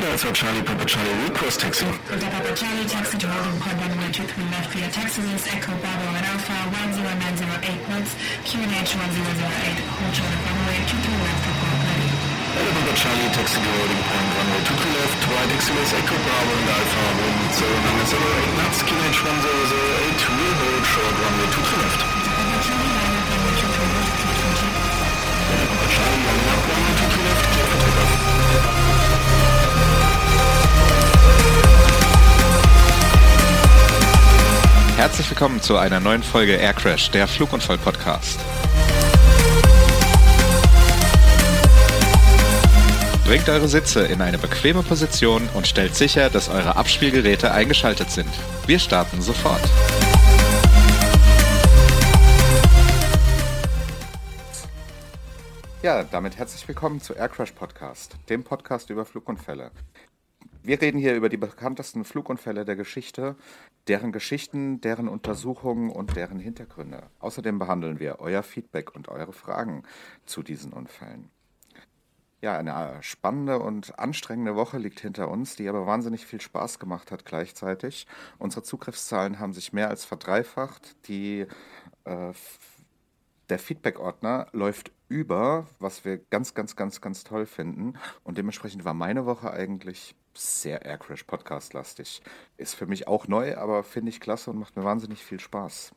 Delta Charlie Papa Charlie Request Taxi. Delta Papa Charlie taxi to holding point runway 23 left via taxi Echo Bravo and Alpha 10908 knots, QNH 1008, hold of runway 23 left for port ready. Papa Charlie taxi to holding point runway 23 left, right taxi is Echo Bravo and Alpha 10908 knots, QNH 1008, will hold short runway 23 left. Papa Charlie line up runway 23 left, clear for takeoff. Delta Papa Charlie line up runway 23 left, clear for takeoff. Herzlich willkommen zu einer neuen Folge Air Crash, der Flugunfall-Podcast. Bringt eure Sitze in eine bequeme Position und stellt sicher, dass eure Abspielgeräte eingeschaltet sind. Wir starten sofort. Ja, damit herzlich willkommen zu Air Crash Podcast, dem Podcast über Flugunfälle. Wir reden hier über die bekanntesten Flugunfälle der Geschichte, deren Geschichten, deren Untersuchungen und deren Hintergründe. Außerdem behandeln wir euer Feedback und eure Fragen zu diesen Unfällen. Ja, eine spannende und anstrengende Woche liegt hinter uns, die aber wahnsinnig viel Spaß gemacht hat gleichzeitig. Unsere Zugriffszahlen haben sich mehr als verdreifacht. Die, äh, der Feedback-Ordner läuft über, was wir ganz, ganz, ganz, ganz toll finden. Und dementsprechend war meine Woche eigentlich sehr Aircrash Podcast lastig. Ist für mich auch neu, aber finde ich klasse und macht mir wahnsinnig viel Spaß.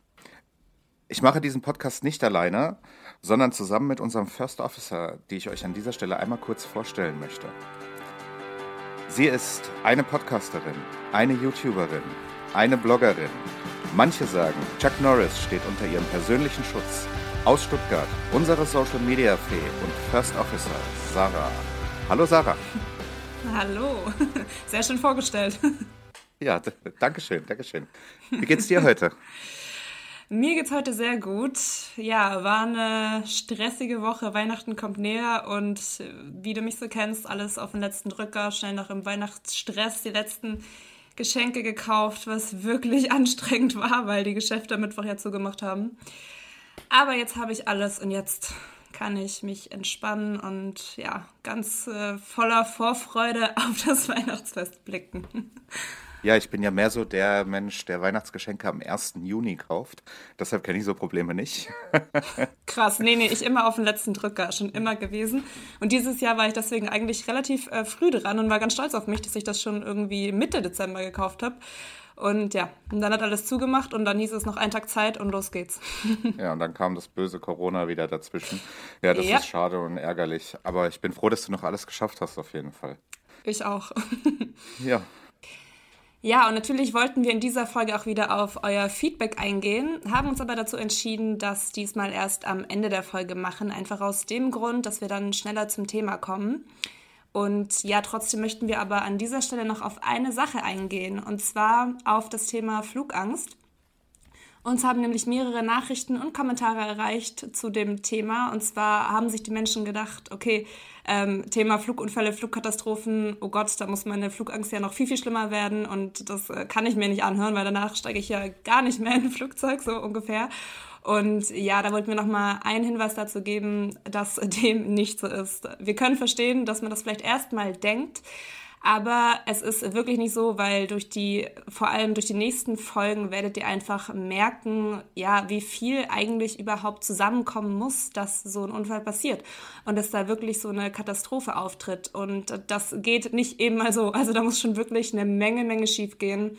Ich mache diesen Podcast nicht alleine, sondern zusammen mit unserem First Officer, die ich euch an dieser Stelle einmal kurz vorstellen möchte. Sie ist eine Podcasterin, eine YouTuberin, eine Bloggerin. Manche sagen, Chuck Norris steht unter ihrem persönlichen Schutz. Aus Stuttgart, unsere Social Media Fee und First Officer, Sarah. Hallo Sarah. Hallo, sehr schön vorgestellt. Ja, d- Dankeschön, Dankeschön. Wie geht's dir heute? Mir geht's heute sehr gut. Ja, war eine stressige Woche. Weihnachten kommt näher und wie du mich so kennst, alles auf den letzten Drücker, schnell noch im Weihnachtsstress die letzten Geschenke gekauft, was wirklich anstrengend war, weil die Geschäfte am Mittwoch ja zugemacht haben. Aber jetzt habe ich alles und jetzt kann ich mich entspannen und ja, ganz äh, voller Vorfreude auf das Weihnachtsfest blicken. Ja, ich bin ja mehr so der Mensch, der Weihnachtsgeschenke am 1. Juni kauft. Deshalb kenne ich so Probleme nicht. Krass, nee, nee, ich immer auf den letzten Drücker, schon immer gewesen. Und dieses Jahr war ich deswegen eigentlich relativ äh, früh dran und war ganz stolz auf mich, dass ich das schon irgendwie Mitte Dezember gekauft habe. Und ja, und dann hat alles zugemacht und dann hieß es noch ein Tag Zeit und los geht's. Ja, und dann kam das böse Corona wieder dazwischen. Ja, das Ja. ist schade und ärgerlich. Aber ich bin froh, dass du noch alles geschafft hast, auf jeden Fall. Ich auch. Ja, Ja, und natürlich wollten wir in dieser Folge auch wieder auf euer Feedback eingehen, haben uns aber dazu entschieden, das diesmal erst am Ende der Folge machen, einfach aus dem Grund, dass wir dann schneller zum Thema kommen. Und ja, trotzdem möchten wir aber an dieser Stelle noch auf eine Sache eingehen, und zwar auf das Thema Flugangst. Uns haben nämlich mehrere Nachrichten und Kommentare erreicht zu dem Thema. Und zwar haben sich die Menschen gedacht, okay, ähm, Thema Flugunfälle, Flugkatastrophen, oh Gott, da muss meine Flugangst ja noch viel, viel schlimmer werden. Und das äh, kann ich mir nicht anhören, weil danach steige ich ja gar nicht mehr in ein Flugzeug, so ungefähr. Und ja, da wollten wir nochmal einen Hinweis dazu geben, dass dem nicht so ist. Wir können verstehen, dass man das vielleicht erstmal denkt, aber es ist wirklich nicht so, weil durch die, vor allem durch die nächsten Folgen werdet ihr einfach merken, ja, wie viel eigentlich überhaupt zusammenkommen muss, dass so ein Unfall passiert. Und dass da wirklich so eine Katastrophe auftritt. Und das geht nicht eben mal so. Also da muss schon wirklich eine Menge, Menge schief gehen.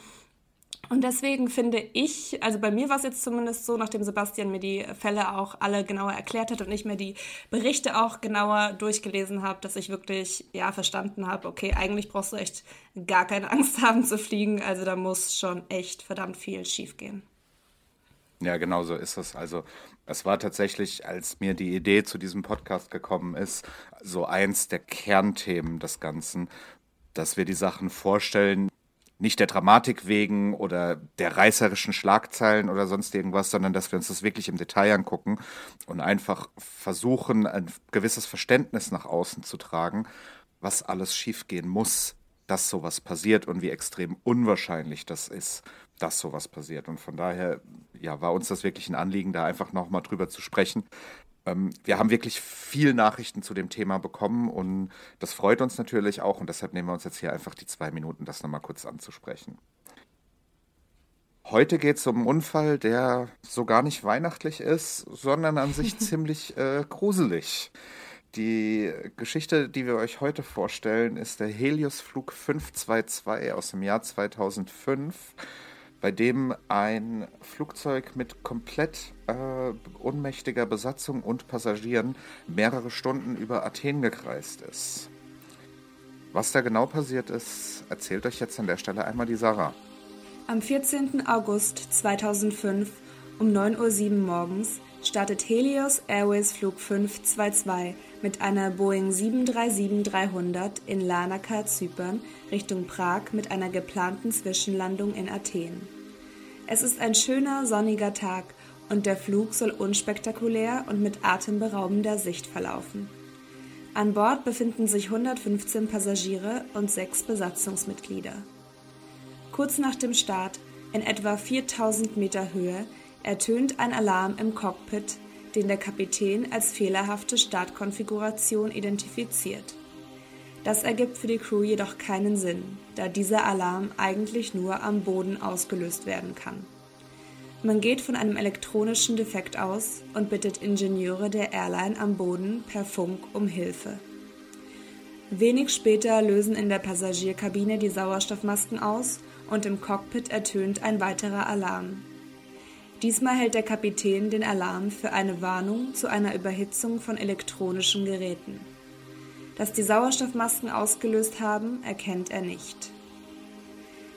Und deswegen finde ich, also bei mir war es jetzt zumindest so, nachdem Sebastian mir die Fälle auch alle genauer erklärt hat und ich mir die Berichte auch genauer durchgelesen habe, dass ich wirklich, ja, verstanden habe, okay, eigentlich brauchst du echt gar keine Angst haben zu fliegen. Also da muss schon echt verdammt viel schief gehen. ja, genau so ist es. Also, es war tatsächlich, als mir die Idee zu diesem Podcast gekommen ist, so eins der Kernthemen des Ganzen, dass wir die Sachen vorstellen, nicht der Dramatik wegen oder der reißerischen Schlagzeilen oder sonst irgendwas, sondern dass wir uns das wirklich im Detail angucken und einfach versuchen, ein gewisses Verständnis nach außen zu tragen, was alles schiefgehen muss, dass sowas passiert und wie extrem unwahrscheinlich das ist, dass sowas passiert. Und von daher ja, war uns das wirklich ein Anliegen, da einfach nochmal drüber zu sprechen. Ähm, wir haben wirklich viel Nachrichten zu dem Thema bekommen und das freut uns natürlich auch und deshalb nehmen wir uns jetzt hier einfach die zwei Minuten, das nochmal kurz anzusprechen. Heute geht es um einen Unfall, der so gar nicht weihnachtlich ist, sondern an sich ziemlich äh, gruselig. Die Geschichte, die wir euch heute vorstellen, ist der Helios-Flug 522 aus dem Jahr 2005 bei dem ein Flugzeug mit komplett äh, unmächtiger Besatzung und Passagieren mehrere Stunden über Athen gekreist ist. Was da genau passiert ist, erzählt euch jetzt an der Stelle einmal die Sarah. Am 14. August 2005 um 9.07 Uhr morgens startet Helios Airways Flug 522 mit einer Boeing 737-300 in Larnaca, Zypern, Richtung Prag mit einer geplanten Zwischenlandung in Athen. Es ist ein schöner, sonniger Tag und der Flug soll unspektakulär und mit atemberaubender Sicht verlaufen. An Bord befinden sich 115 Passagiere und sechs Besatzungsmitglieder. Kurz nach dem Start, in etwa 4000 Meter Höhe, ertönt ein Alarm im Cockpit, den der Kapitän als fehlerhafte Startkonfiguration identifiziert. Das ergibt für die Crew jedoch keinen Sinn, da dieser Alarm eigentlich nur am Boden ausgelöst werden kann. Man geht von einem elektronischen Defekt aus und bittet Ingenieure der Airline am Boden per Funk um Hilfe. Wenig später lösen in der Passagierkabine die Sauerstoffmasken aus und im Cockpit ertönt ein weiterer Alarm. Diesmal hält der Kapitän den Alarm für eine Warnung zu einer Überhitzung von elektronischen Geräten. Dass die Sauerstoffmasken ausgelöst haben, erkennt er nicht.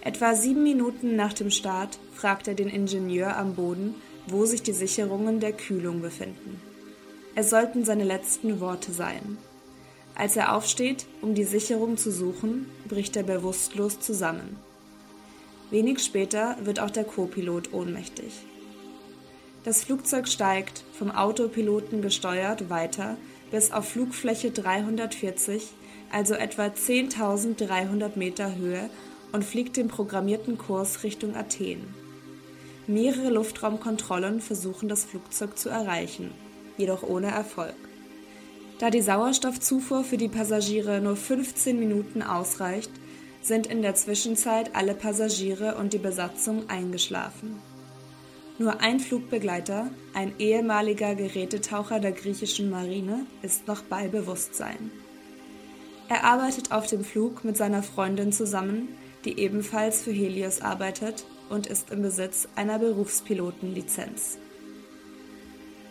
Etwa sieben Minuten nach dem Start fragt er den Ingenieur am Boden, wo sich die Sicherungen der Kühlung befinden. Es sollten seine letzten Worte sein. Als er aufsteht, um die Sicherung zu suchen, bricht er bewusstlos zusammen. Wenig später wird auch der Co-Pilot ohnmächtig. Das Flugzeug steigt, vom Autopiloten gesteuert, weiter bis auf Flugfläche 340, also etwa 10.300 Meter Höhe und fliegt den programmierten Kurs Richtung Athen. Mehrere Luftraumkontrollen versuchen das Flugzeug zu erreichen, jedoch ohne Erfolg. Da die Sauerstoffzufuhr für die Passagiere nur 15 Minuten ausreicht, sind in der Zwischenzeit alle Passagiere und die Besatzung eingeschlafen. Nur ein Flugbegleiter, ein ehemaliger Gerätetaucher der griechischen Marine, ist noch bei Bewusstsein. Er arbeitet auf dem Flug mit seiner Freundin zusammen, die ebenfalls für Helios arbeitet und ist im Besitz einer Berufspilotenlizenz.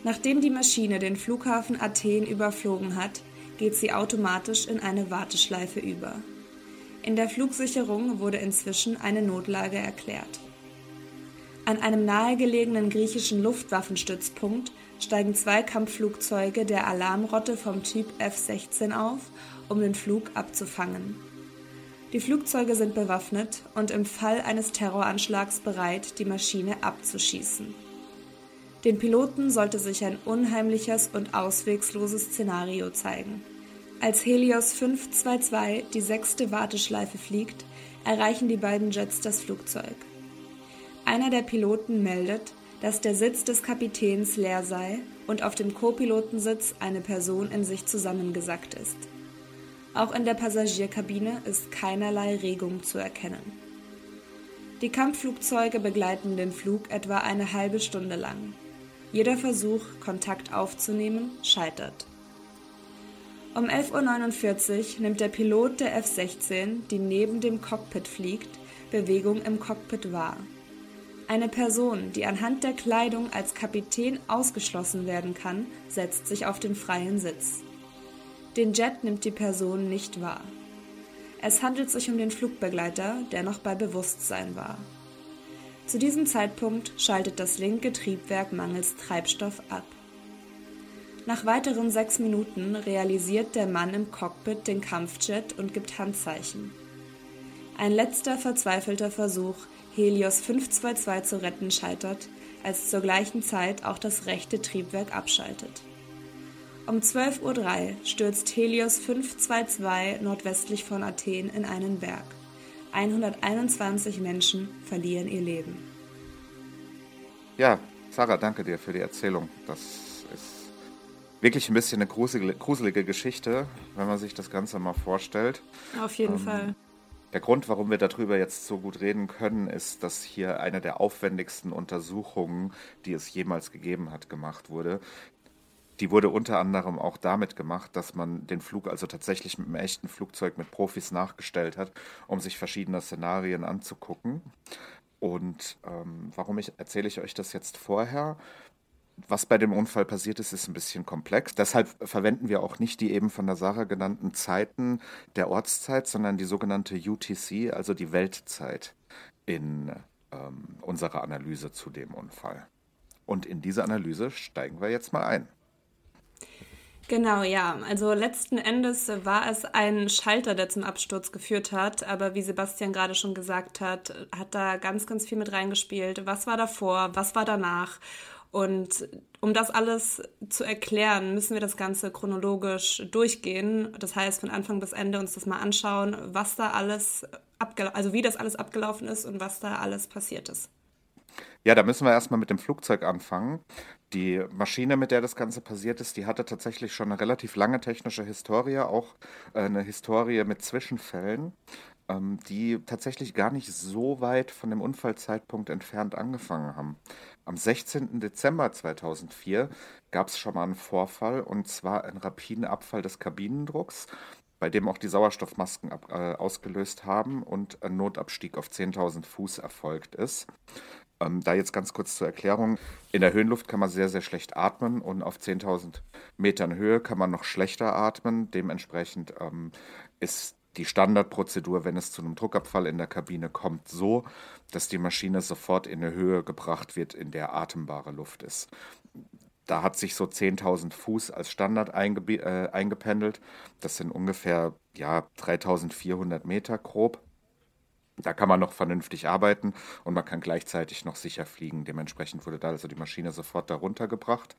Nachdem die Maschine den Flughafen Athen überflogen hat, geht sie automatisch in eine Warteschleife über. In der Flugsicherung wurde inzwischen eine Notlage erklärt. An einem nahegelegenen griechischen Luftwaffenstützpunkt steigen zwei Kampfflugzeuge der Alarmrotte vom Typ F-16 auf, um den Flug abzufangen. Die Flugzeuge sind bewaffnet und im Fall eines Terroranschlags bereit, die Maschine abzuschießen. Den Piloten sollte sich ein unheimliches und auswegsloses Szenario zeigen. Als Helios 522 die sechste Warteschleife fliegt, erreichen die beiden Jets das Flugzeug. Einer der Piloten meldet, dass der Sitz des Kapitäns leer sei und auf dem Co-Pilotensitz eine Person in sich zusammengesackt ist. Auch in der Passagierkabine ist keinerlei Regung zu erkennen. Die Kampfflugzeuge begleiten den Flug etwa eine halbe Stunde lang. Jeder Versuch, Kontakt aufzunehmen, scheitert. Um 11.49 Uhr nimmt der Pilot der F-16, die neben dem Cockpit fliegt, Bewegung im Cockpit wahr. Eine Person, die anhand der Kleidung als Kapitän ausgeschlossen werden kann, setzt sich auf den freien Sitz. Den Jet nimmt die Person nicht wahr. Es handelt sich um den Flugbegleiter, der noch bei Bewusstsein war. Zu diesem Zeitpunkt schaltet das linke Triebwerk mangels Treibstoff ab. Nach weiteren sechs Minuten realisiert der Mann im Cockpit den Kampfjet und gibt Handzeichen. Ein letzter verzweifelter Versuch, Helios 522 zu retten, scheitert, als zur gleichen Zeit auch das rechte Triebwerk abschaltet. Um 12.03 Uhr stürzt Helios 522 nordwestlich von Athen in einen Berg. 121 Menschen verlieren ihr Leben. Ja, Sarah, danke dir für die Erzählung. Das ist wirklich ein bisschen eine gruselige, gruselige Geschichte, wenn man sich das Ganze mal vorstellt. Auf jeden ähm, Fall. Der Grund, warum wir darüber jetzt so gut reden können, ist, dass hier eine der aufwendigsten Untersuchungen, die es jemals gegeben hat, gemacht wurde. Die wurde unter anderem auch damit gemacht, dass man den Flug also tatsächlich mit einem echten Flugzeug mit Profis nachgestellt hat, um sich verschiedene Szenarien anzugucken. Und ähm, warum ich, erzähle ich euch das jetzt vorher? Was bei dem Unfall passiert ist, ist ein bisschen komplex. Deshalb verwenden wir auch nicht die eben von der Sarah genannten Zeiten der Ortszeit, sondern die sogenannte UTC, also die Weltzeit in ähm, unserer Analyse zu dem Unfall. Und in diese Analyse steigen wir jetzt mal ein. Genau, ja. Also letzten Endes war es ein Schalter, der zum Absturz geführt hat. Aber wie Sebastian gerade schon gesagt hat, hat da ganz, ganz viel mit reingespielt. Was war davor? Was war danach? Und um das alles zu erklären, müssen wir das Ganze chronologisch durchgehen. Das heißt, von Anfang bis Ende uns das mal anschauen, was da alles also wie das alles abgelaufen ist und was da alles passiert ist. Ja, da müssen wir erstmal mit dem Flugzeug anfangen. Die Maschine, mit der das Ganze passiert ist, die hatte tatsächlich schon eine relativ lange technische Historie, auch äh, eine Historie mit Zwischenfällen, ähm, die tatsächlich gar nicht so weit von dem Unfallzeitpunkt entfernt angefangen haben. Am 16. Dezember 2004 gab es schon mal einen Vorfall und zwar einen rapiden Abfall des Kabinendrucks bei dem auch die Sauerstoffmasken ab, äh, ausgelöst haben und ein Notabstieg auf 10.000 Fuß erfolgt ist. Ähm, da jetzt ganz kurz zur Erklärung. In der Höhenluft kann man sehr, sehr schlecht atmen und auf 10.000 Metern Höhe kann man noch schlechter atmen. Dementsprechend ähm, ist die Standardprozedur, wenn es zu einem Druckabfall in der Kabine kommt, so, dass die Maschine sofort in eine Höhe gebracht wird, in der atembare Luft ist. Da hat sich so 10.000 Fuß als Standard einge äh, eingependelt. Das sind ungefähr ja, 3.400 Meter grob. Da kann man noch vernünftig arbeiten und man kann gleichzeitig noch sicher fliegen. Dementsprechend wurde da also die Maschine sofort darunter gebracht.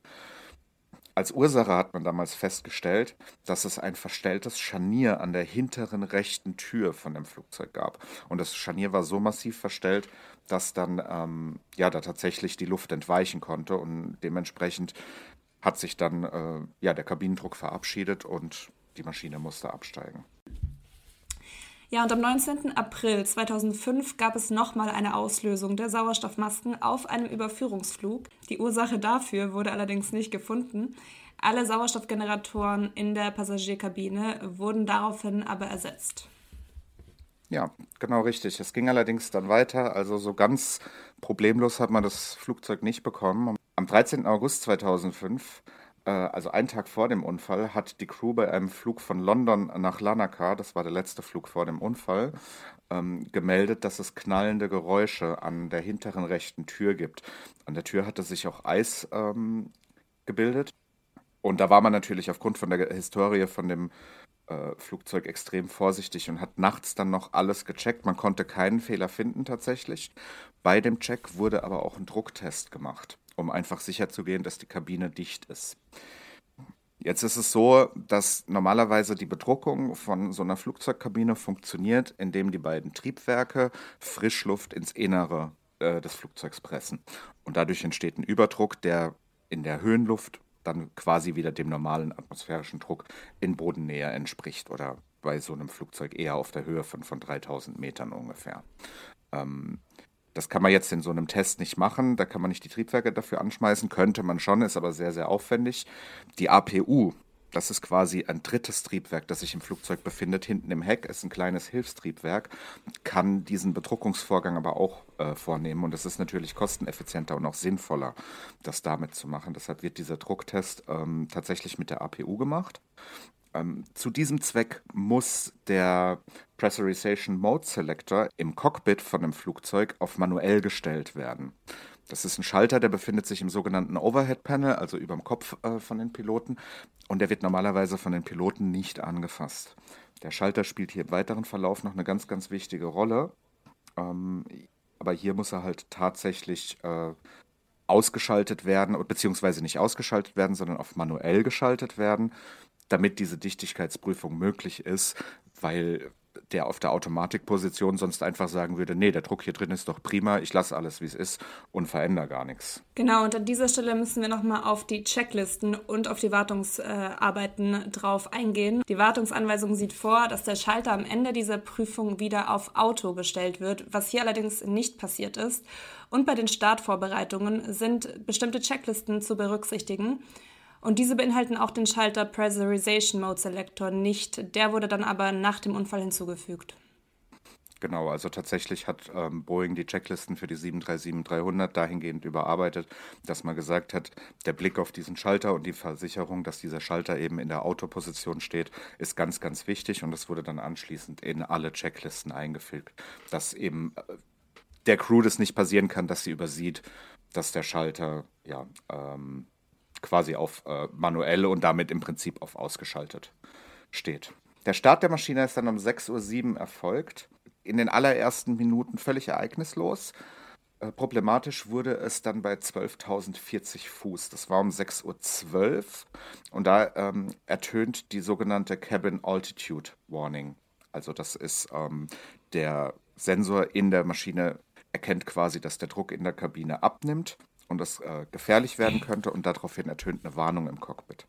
Als Ursache hat man damals festgestellt, dass es ein verstelltes Scharnier an der hinteren rechten Tür von dem Flugzeug gab. Und das Scharnier war so massiv verstellt, dass dann ähm, ja da tatsächlich die Luft entweichen konnte und dementsprechend hat sich dann äh, ja der Kabinendruck verabschiedet und die Maschine musste absteigen. Ja, und am 19. April 2005 gab es nochmal eine Auslösung der Sauerstoffmasken auf einem Überführungsflug. Die Ursache dafür wurde allerdings nicht gefunden. Alle Sauerstoffgeneratoren in der Passagierkabine wurden daraufhin aber ersetzt. Ja, genau richtig. Es ging allerdings dann weiter. Also so ganz problemlos hat man das Flugzeug nicht bekommen. Am 13. August 2005 äh, also einen Tag vor dem Unfall, hat die Crew bei einem Flug von London nach Lanaka, das war der letzte Flug vor dem Unfall, ähm, gemeldet, dass es knallende Geräusche an der hinteren rechten Tür gibt. An der Tür hatte sich auch Eis ähm, gebildet. Und da war man natürlich aufgrund von der Historie von dem äh, Flugzeug extrem vorsichtig und hat nachts dann noch alles gecheckt. Man konnte keinen Fehler finden tatsächlich. Bei dem Check wurde aber auch ein Drucktest gemacht um einfach sicherzugehen, dass die Kabine dicht ist. Jetzt ist es so, dass normalerweise die Bedruckung von so einer Flugzeugkabine funktioniert, indem die beiden Triebwerke Frischluft ins Innere äh, des Flugzeugs pressen. Und dadurch entsteht ein Überdruck, der in der Höhenluft dann quasi wieder dem normalen atmosphärischen Druck in Bodennähe entspricht oder bei so einem Flugzeug eher auf der Höhe von, von 3000 Metern ungefähr. Ähm, das kann man jetzt in so einem Test nicht machen. Da kann man nicht die Triebwerke dafür anschmeißen. Könnte man schon, ist aber sehr, sehr aufwendig. Die APU, das ist quasi ein drittes Triebwerk, das sich im Flugzeug befindet. Hinten im Heck ist ein kleines Hilfstriebwerk, kann diesen Bedruckungsvorgang aber auch äh, vornehmen. Und es ist natürlich kosteneffizienter und auch sinnvoller, das damit zu machen. Deshalb wird dieser Drucktest ähm, tatsächlich mit der APU gemacht. Ähm, zu diesem Zweck muss der Pressurization Mode Selector im Cockpit von einem Flugzeug auf manuell gestellt werden. Das ist ein Schalter, der befindet sich im sogenannten Overhead Panel, also über dem Kopf äh, von den Piloten, und der wird normalerweise von den Piloten nicht angefasst. Der Schalter spielt hier im weiteren Verlauf noch eine ganz, ganz wichtige Rolle. Ähm, aber hier muss er halt tatsächlich äh, ausgeschaltet werden, beziehungsweise nicht ausgeschaltet werden, sondern auf manuell geschaltet werden damit diese Dichtigkeitsprüfung möglich ist, weil der auf der Automatikposition sonst einfach sagen würde, nee, der Druck hier drin ist doch prima, ich lasse alles, wie es ist und verändere gar nichts. Genau, und an dieser Stelle müssen wir nochmal auf die Checklisten und auf die Wartungsarbeiten drauf eingehen. Die Wartungsanweisung sieht vor, dass der Schalter am Ende dieser Prüfung wieder auf Auto gestellt wird, was hier allerdings nicht passiert ist. Und bei den Startvorbereitungen sind bestimmte Checklisten zu berücksichtigen. Und diese beinhalten auch den Schalter Pressurization Mode Selector nicht. Der wurde dann aber nach dem Unfall hinzugefügt. Genau, also tatsächlich hat ähm, Boeing die Checklisten für die 737-300 dahingehend überarbeitet, dass man gesagt hat, der Blick auf diesen Schalter und die Versicherung, dass dieser Schalter eben in der Autoposition steht, ist ganz, ganz wichtig und das wurde dann anschließend in alle Checklisten eingefügt, dass eben äh, der Crew das nicht passieren kann, dass sie übersieht, dass der Schalter ja ähm, quasi auf äh, manuell und damit im Prinzip auf ausgeschaltet steht. Der Start der Maschine ist dann um 6.07 Uhr erfolgt. In den allerersten Minuten völlig ereignislos. Äh, problematisch wurde es dann bei 12.040 Fuß. Das war um 6.12 Uhr. Und da ähm, ertönt die sogenannte Cabin Altitude Warning. Also das ist ähm, der Sensor in der Maschine erkennt quasi, dass der Druck in der Kabine abnimmt und das äh, gefährlich werden könnte und daraufhin ertönt eine Warnung im Cockpit.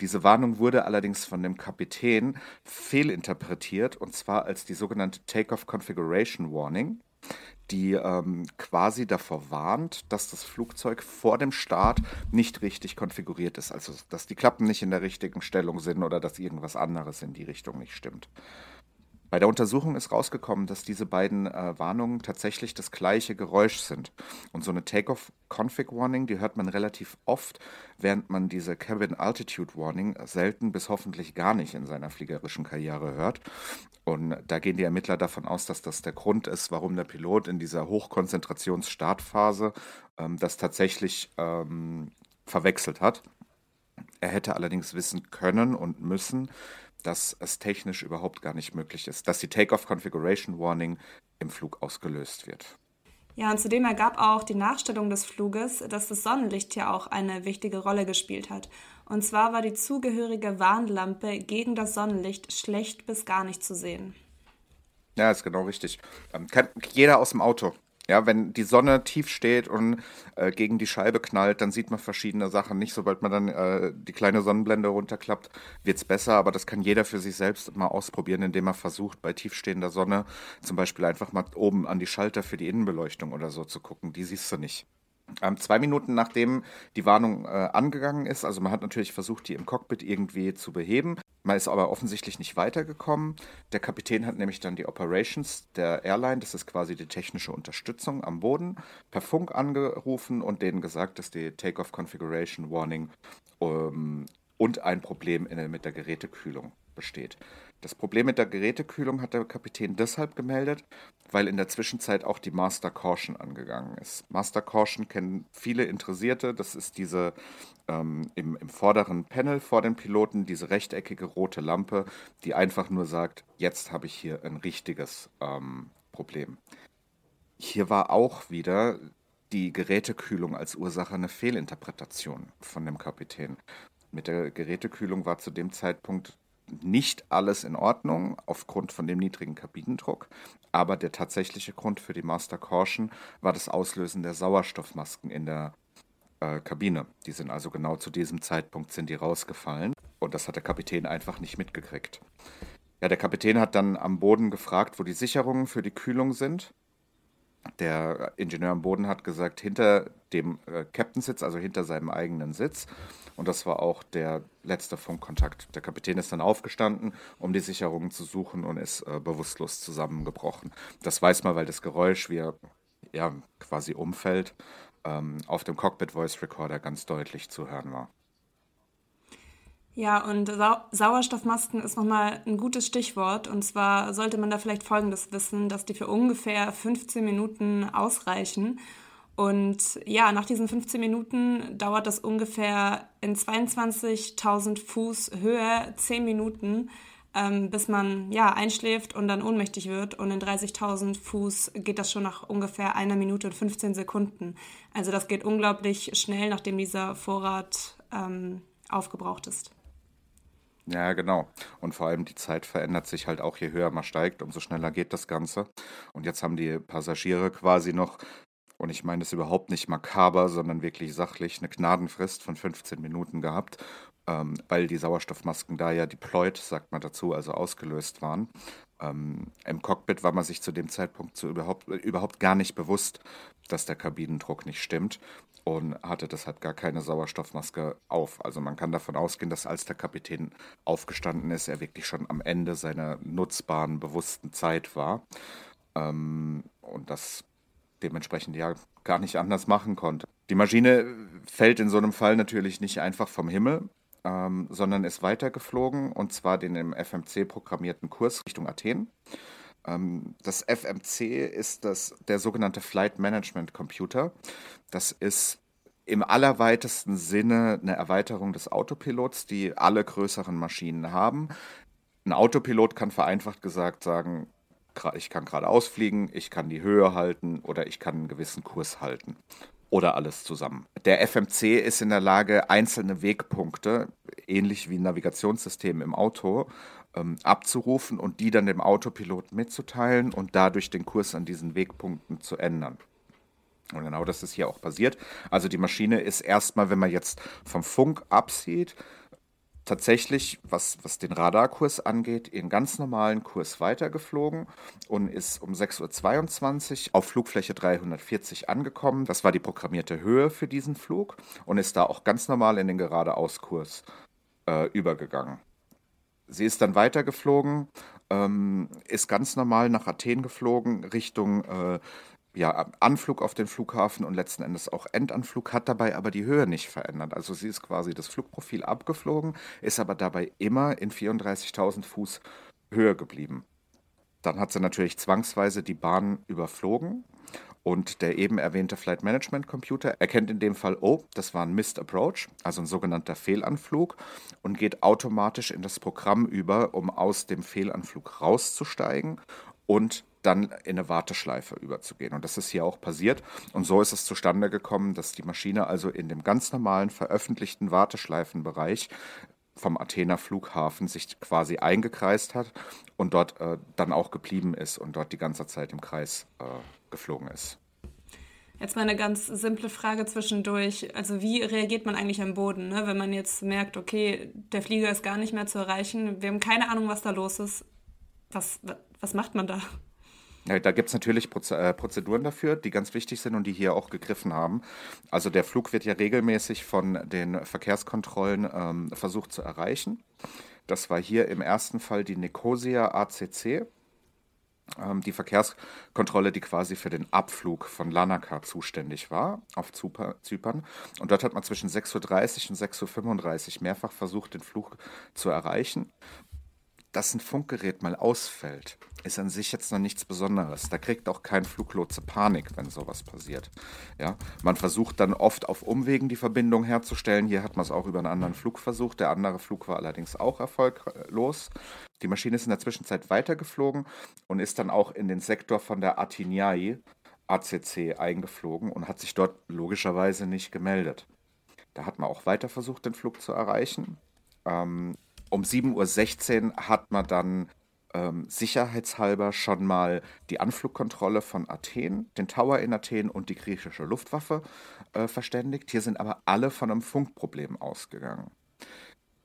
Diese Warnung wurde allerdings von dem Kapitän fehlinterpretiert und zwar als die sogenannte Takeoff Configuration Warning, die ähm, quasi davor warnt, dass das Flugzeug vor dem Start nicht richtig konfiguriert ist, also dass die Klappen nicht in der richtigen Stellung sind oder dass irgendwas anderes in die Richtung nicht stimmt. Bei der Untersuchung ist rausgekommen, dass diese beiden äh, Warnungen tatsächlich das gleiche Geräusch sind. Und so eine Takeoff-Config-Warning, die hört man relativ oft, während man diese Cabin Altitude Warning selten bis hoffentlich gar nicht in seiner fliegerischen Karriere hört. Und da gehen die Ermittler davon aus, dass das der Grund ist, warum der Pilot in dieser Hochkonzentrationsstartphase ähm, das tatsächlich ähm, verwechselt hat. Er hätte allerdings wissen können und müssen, dass es technisch überhaupt gar nicht möglich ist, dass die Takeoff Configuration Warning im Flug ausgelöst wird. Ja, und zudem ergab auch die Nachstellung des Fluges, dass das Sonnenlicht ja auch eine wichtige Rolle gespielt hat. Und zwar war die zugehörige Warnlampe gegen das Sonnenlicht schlecht bis gar nicht zu sehen. Ja, ist genau richtig. Ähm, kann jeder aus dem Auto ja, wenn die Sonne tief steht und äh, gegen die Scheibe knallt, dann sieht man verschiedene Sachen nicht. Sobald man dann äh, die kleine Sonnenblende runterklappt, wird es besser. Aber das kann jeder für sich selbst mal ausprobieren, indem er versucht, bei tiefstehender Sonne zum Beispiel einfach mal oben an die Schalter für die Innenbeleuchtung oder so zu gucken. Die siehst du nicht. Ähm, zwei Minuten nachdem die Warnung äh, angegangen ist, also man hat natürlich versucht, die im Cockpit irgendwie zu beheben. Man ist aber offensichtlich nicht weitergekommen. Der Kapitän hat nämlich dann die Operations der Airline, das ist quasi die technische Unterstützung am Boden, per Funk angerufen und denen gesagt, dass die Takeoff Configuration Warning ähm, und ein Problem in, mit der Gerätekühlung besteht. Das Problem mit der Gerätekühlung hat der Kapitän deshalb gemeldet, weil in der Zwischenzeit auch die Master Caution angegangen ist. Master Caution kennen viele Interessierte. Das ist diese ähm, im, im vorderen Panel vor den Piloten, diese rechteckige rote Lampe, die einfach nur sagt, jetzt habe ich hier ein richtiges ähm, Problem. Hier war auch wieder die Gerätekühlung als Ursache eine Fehlinterpretation von dem Kapitän. Mit der Gerätekühlung war zu dem Zeitpunkt nicht alles in Ordnung aufgrund von dem niedrigen Kabinendruck, aber der tatsächliche Grund für die Master Caution war das Auslösen der Sauerstoffmasken in der äh, Kabine. Die sind also genau zu diesem Zeitpunkt sind die rausgefallen und das hat der Kapitän einfach nicht mitgekriegt. Ja, der Kapitän hat dann am Boden gefragt, wo die Sicherungen für die Kühlung sind. Der Ingenieur am Boden hat gesagt, hinter dem äh, Captain-Sitz, also hinter seinem eigenen Sitz. Und das war auch der letzte Funkkontakt. Der Kapitän ist dann aufgestanden, um die Sicherungen zu suchen und ist äh, bewusstlos zusammengebrochen. Das weiß man, weil das Geräusch, wie er ja, quasi umfällt, ähm, auf dem Cockpit Voice Recorder ganz deutlich zu hören war. Ja, und Sau Sauerstoffmasken ist nochmal ein gutes Stichwort. Und zwar sollte man da vielleicht Folgendes wissen, dass die für ungefähr 15 Minuten ausreichen. Und ja, nach diesen 15 Minuten dauert das ungefähr in 22.000 Fuß Höhe 10 Minuten, ähm, bis man ja einschläft und dann ohnmächtig wird. Und in 30.000 Fuß geht das schon nach ungefähr einer Minute und 15 Sekunden. Also das geht unglaublich schnell, nachdem dieser Vorrat ähm, aufgebraucht ist. Ja, genau. Und vor allem die Zeit verändert sich halt auch, je höher man steigt, umso schneller geht das Ganze. Und jetzt haben die Passagiere quasi noch, und ich meine das überhaupt nicht makaber, sondern wirklich sachlich, eine Gnadenfrist von 15 Minuten gehabt, ähm, weil die Sauerstoffmasken da ja deployed, sagt man dazu, also ausgelöst waren. Ähm, Im Cockpit war man sich zu dem Zeitpunkt so überhaupt, überhaupt gar nicht bewusst, dass der Kabinendruck nicht stimmt und hatte deshalb gar keine Sauerstoffmaske auf. Also man kann davon ausgehen, dass als der Kapitän aufgestanden ist, er wirklich schon am Ende seiner nutzbaren, bewussten Zeit war ähm, und das dementsprechend ja gar nicht anders machen konnte. Die Maschine fällt in so einem Fall natürlich nicht einfach vom Himmel, ähm, sondern ist weitergeflogen und zwar den im FMC programmierten Kurs Richtung Athen. Ähm, das FMC ist das, der sogenannte Flight Management Computer. Das ist im allerweitesten Sinne eine Erweiterung des Autopilots, die alle größeren Maschinen haben. Ein Autopilot kann vereinfacht gesagt sagen, ich kann geradeaus fliegen, ich kann die Höhe halten oder ich kann einen gewissen Kurs halten. Oder alles zusammen. Der FMC ist in der Lage, einzelne Wegpunkte, ähnlich wie ein Navigationssystem im Auto, ähm, abzurufen und die dann dem Autopilot mitzuteilen und dadurch den Kurs an diesen Wegpunkten zu ändern. Und genau das ist hier auch passiert. Also die Maschine ist erstmal, wenn man jetzt vom Funk absieht, tatsächlich, was, was den Radarkurs angeht, ihren ganz normalen Kurs weitergeflogen und ist um 6.22 Uhr auf Flugfläche 340 angekommen. Das war die programmierte Höhe für diesen Flug und ist da auch ganz normal in den Geradeauskurs äh, übergegangen. Sie ist dann weitergeflogen, ähm, ist ganz normal nach Athen geflogen, Richtung äh, ja, Anflug auf den Flughafen und letzten Endes auch Endanflug, hat dabei aber die Höhe nicht verändert. Also sie ist quasi das Flugprofil abgeflogen, ist aber dabei immer in 34.000 Fuß Höhe geblieben. Dann hat sie natürlich zwangsweise die Bahn überflogen und der eben erwähnte Flight Management Computer erkennt in dem Fall, oh, das war ein Missed Approach, also ein sogenannter Fehlanflug, und geht automatisch in das Programm über, um aus dem Fehlanflug rauszusteigen und dann in eine Warteschleife überzugehen. Und das ist hier auch passiert. Und so ist es zustande gekommen, dass die Maschine also in dem ganz normalen veröffentlichten Warteschleifenbereich vom Athener Flughafen sich quasi eingekreist hat und dort äh, dann auch geblieben ist und dort die ganze Zeit im Kreis äh, geflogen ist. Jetzt mal eine ganz simple Frage zwischendurch. Also wie reagiert man eigentlich am Boden, ne? wenn man jetzt merkt, okay, der Flieger ist gar nicht mehr zu erreichen, wir haben keine Ahnung, was da los ist. Was, was macht man da? Ja, da gibt es natürlich äh, Prozeduren dafür, die ganz wichtig sind und die hier auch gegriffen haben. Also der Flug wird ja regelmäßig von den Verkehrskontrollen ähm, versucht zu erreichen. Das war hier im ersten Fall die Nicosia ACC, die Verkehrskontrolle, die quasi für den Abflug von Lanaka zuständig war auf Zypern. Und dort hat man zwischen 6.30 Uhr und 6.35 Uhr mehrfach versucht, den Flug zu erreichen dass ein Funkgerät mal ausfällt, ist an sich jetzt noch nichts Besonderes. Da kriegt auch kein Fluglotse Panik, wenn sowas passiert. Ja, man versucht dann oft auf Umwegen die Verbindung herzustellen. Hier hat man es auch über einen anderen Flug versucht. Der andere Flug war allerdings auch erfolglos. Die Maschine ist in der Zwischenzeit weitergeflogen und ist dann auch in den Sektor von der Atiniai ACC eingeflogen und hat sich dort logischerweise nicht gemeldet. Da hat man auch weiter versucht, den Flug zu erreichen. Ähm, um 7.16 Uhr hat man dann ähm, sicherheitshalber schon mal die Anflugkontrolle von Athen, den Tower in Athen und die griechische Luftwaffe äh, verständigt. Hier sind aber alle von einem Funkproblem ausgegangen.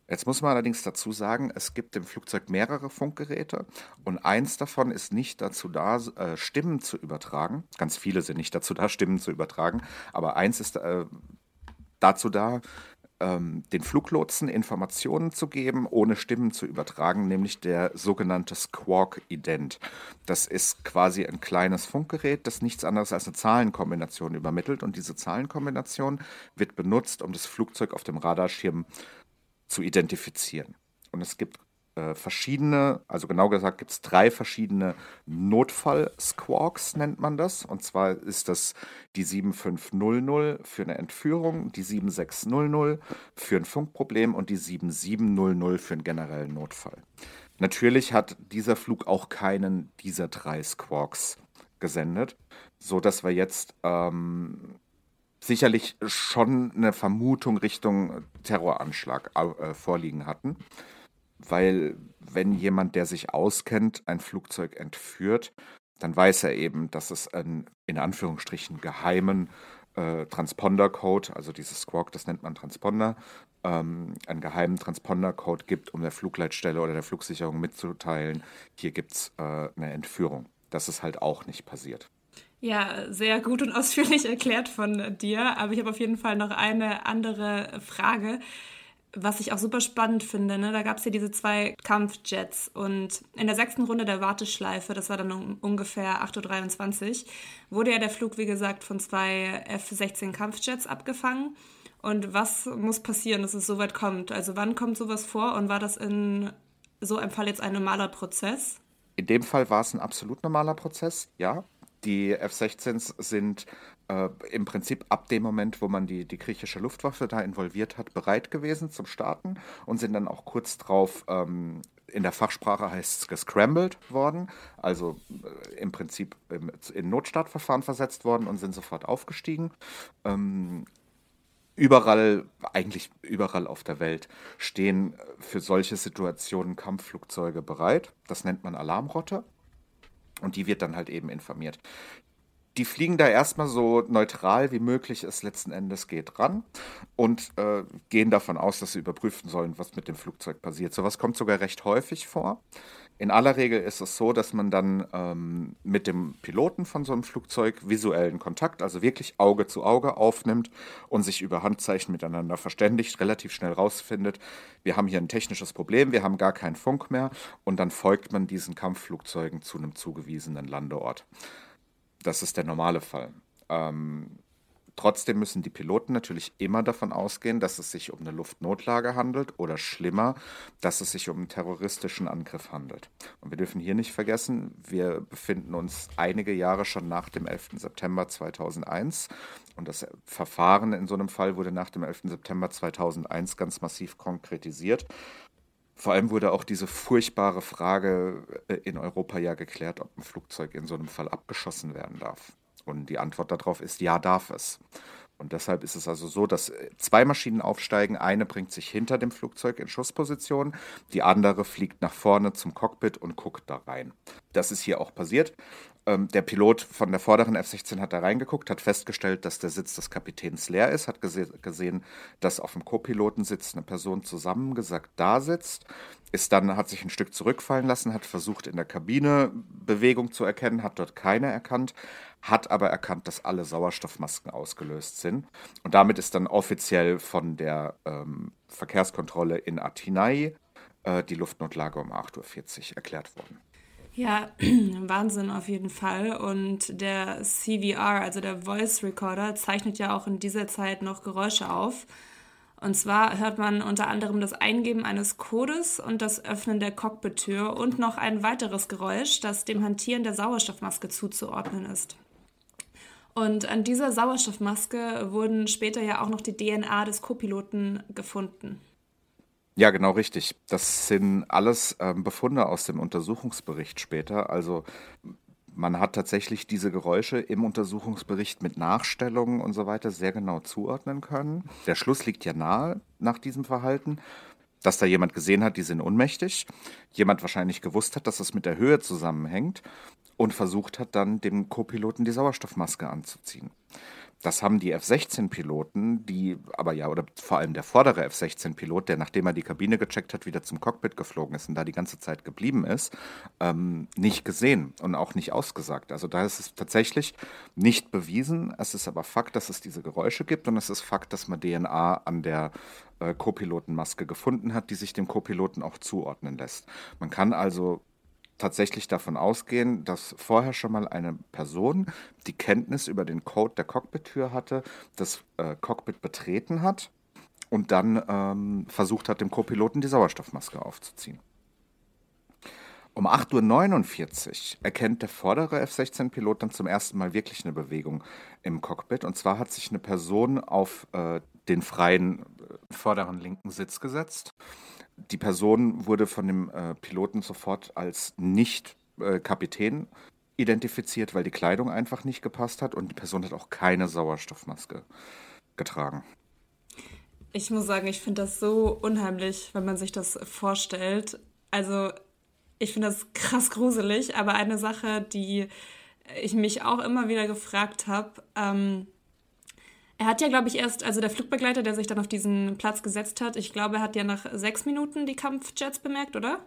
Jetzt muss man allerdings dazu sagen, es gibt im Flugzeug mehrere Funkgeräte und eins davon ist nicht dazu da, äh, Stimmen zu übertragen. Ganz viele sind nicht dazu da, Stimmen zu übertragen, aber eins ist äh, dazu da, ähm, den Fluglotsen Informationen zu geben, ohne Stimmen zu übertragen, nämlich der sogenannte Squawk-Ident. Das ist quasi ein kleines Funkgerät, das nichts anderes als eine Zahlenkombination übermittelt und diese Zahlenkombination wird benutzt, um das Flugzeug auf dem Radarschirm zu identifizieren. Und es gibt äh, verschiedene, also genau gesagt gibt es drei verschiedene Notfall-Squawks, nennt man das. Und zwar ist das die 7500 für eine Entführung, die 7600 für ein Funkproblem und die 7700 für einen generellen Notfall. Natürlich hat dieser Flug auch keinen dieser drei Squawks gesendet, so dass wir jetzt ähm, sicherlich schon eine Vermutung Richtung Terroranschlag äh, vorliegen hatten. Weil wenn jemand, der sich auskennt, ein Flugzeug entführt, dann weiß er eben, dass es einen in Anführungsstrichen geheimen äh, Transponder-Code, also dieses Squawk, das nennt man Transponder, ähm, einen geheimen Transponder-Code gibt, um der Flugleitstelle oder der Flugsicherung mitzuteilen, hier gibt es äh, eine Entführung. Das ist halt auch nicht passiert. Ja, sehr gut und ausführlich erklärt von dir, aber ich habe auf jeden Fall noch eine andere Frage was ich auch super spannend finde, ne, da gab es ja diese zwei Kampfjets und in der sechsten Runde der Warteschleife, das war dann um ungefähr 8.23 Uhr, wurde ja der Flug, wie gesagt, von zwei F-16 Kampfjets abgefangen. Und was muss passieren, dass es so weit kommt? Also wann kommt sowas vor und war das in so einem Fall jetzt ein normaler Prozess? In dem Fall war es ein absolut normaler Prozess, ja. Die F-16s sind äh, im Prinzip ab dem Moment, wo man die, die griechische Luftwaffe da involviert hat, bereit gewesen zum Starten und sind dann auch kurz drauf, ähm, in der Fachsprache heißt es gescrambled worden, also äh, im Prinzip in Notstartverfahren versetzt worden und sind sofort aufgestiegen. Ähm, überall, eigentlich überall auf der Welt, stehen für solche Situationen Kampfflugzeuge bereit. Das nennt man Alarmrotte. Und die wird dann halt eben informiert die fliegen da erstmal so neutral wie möglich es letzten Endes geht ran und äh, gehen davon aus, dass sie überprüfen sollen, was mit dem Flugzeug passiert. Sowas kommt sogar recht häufig vor. In aller Regel ist es so, dass man dann ähm, mit dem Piloten von so einem Flugzeug visuellen Kontakt, also wirklich Auge zu Auge aufnimmt und sich über Handzeichen miteinander verständigt, relativ schnell rausfindet, wir haben hier ein technisches Problem, wir haben gar keinen Funk mehr und dann folgt man diesen Kampfflugzeugen zu einem zugewiesenen Landeort. Das ist der normale Fall. Ähm, trotzdem müssen die Piloten natürlich immer davon ausgehen, dass es sich um eine Luftnotlage handelt oder schlimmer, dass es sich um einen terroristischen Angriff handelt. Und wir dürfen hier nicht vergessen, wir befinden uns einige Jahre schon nach dem 11. September 2001 und das Verfahren in so einem Fall wurde nach dem 11. September 2001 ganz massiv konkretisiert. Vor allem wurde auch diese furchtbare Frage äh, in Europa ja geklärt, ob ein Flugzeug in so einem Fall abgeschossen werden darf. Und die Antwort darauf ist, ja, darf es. Und deshalb ist es also so, dass äh, zwei Maschinen aufsteigen. Eine bringt sich hinter dem Flugzeug in Schussposition, die andere fliegt nach vorne zum Cockpit und guckt da rein. Das ist hier auch passiert. Ähm, der Pilot von der vorderen F-16 hat da reingeguckt, hat festgestellt, dass der Sitz des Kapitäns leer ist, hat gese gesehen, dass auf dem Co-Pilotensitz eine Person zusammengesackt da sitzt, ist dann, hat sich ein Stück zurückfallen lassen, hat versucht, in der Kabine Bewegung zu erkennen, hat dort keine erkannt, hat aber erkannt, dass alle Sauerstoffmasken ausgelöst sind. Und damit ist dann offiziell von der ähm, Verkehrskontrolle in Athenai äh, die Luftnotlage um 8.40 Uhr erklärt worden. Ja, Wahnsinn auf jeden Fall. Und der CVR, also der Voice Recorder, zeichnet ja auch in dieser Zeit noch Geräusche auf. Und zwar hört man unter anderem das Eingeben eines Codes und das Öffnen der Cockpit-Tür und noch ein weiteres Geräusch, das dem Hantieren der Sauerstoffmaske zuzuordnen ist. Und an dieser Sauerstoffmaske wurden später ja auch noch die DNA des Co-Piloten gefunden. Ja, genau richtig. Das sind alles ähm, Befunde aus dem Untersuchungsbericht später. Also man hat tatsächlich diese Geräusche im Untersuchungsbericht mit Nachstellungen und so weiter sehr genau zuordnen können. Der Schluss liegt ja nahe nach diesem Verhalten, dass da jemand gesehen hat, die sind ohnmächtig, jemand wahrscheinlich gewusst hat, dass es mit der Höhe zusammenhängt und versucht hat dann dem Co-Piloten die Sauerstoffmaske anzuziehen. Das haben die F-16-Piloten, die aber ja, oder vor allem der vordere F-16-Pilot, der nachdem er die Kabine gecheckt hat, wieder zum Cockpit geflogen ist und da die ganze Zeit geblieben ist, ähm, nicht gesehen und auch nicht ausgesagt. Also da ist es tatsächlich nicht bewiesen. Es ist aber Fakt, dass es diese Geräusche gibt und es ist Fakt, dass man DNA an der äh, Co-Pilotenmaske gefunden hat, die sich dem Co-Piloten auch zuordnen lässt. Man kann also tatsächlich davon ausgehen, dass vorher schon mal eine Person die Kenntnis über den Code der Cockpit-Tür hatte, das äh, Cockpit betreten hat und dann ähm, versucht hat, dem Co-Piloten die Sauerstoffmaske aufzuziehen. Um 8.49 Uhr erkennt der vordere F-16-Pilot dann zum ersten Mal wirklich eine Bewegung im Cockpit. Und zwar hat sich eine Person auf äh, den freien äh, vorderen linken Sitz gesetzt die Person wurde von dem äh, Piloten sofort als nicht äh, identifiziert, weil die Kleidung einfach nicht gepasst hat und die Person hat auch keine Sauerstoffmaske getragen. Ich muss sagen, ich finde das so unheimlich, wenn man sich das vorstellt. Also, ich finde das krass gruselig, aber eine Sache, die ich mich auch immer wieder gefragt habe, ähm, er hat ja, glaube ich, erst, also der Flugbegleiter, der sich dann auf diesen Platz gesetzt hat, ich glaube, er hat ja nach sechs Minuten die Kampfjets bemerkt, oder?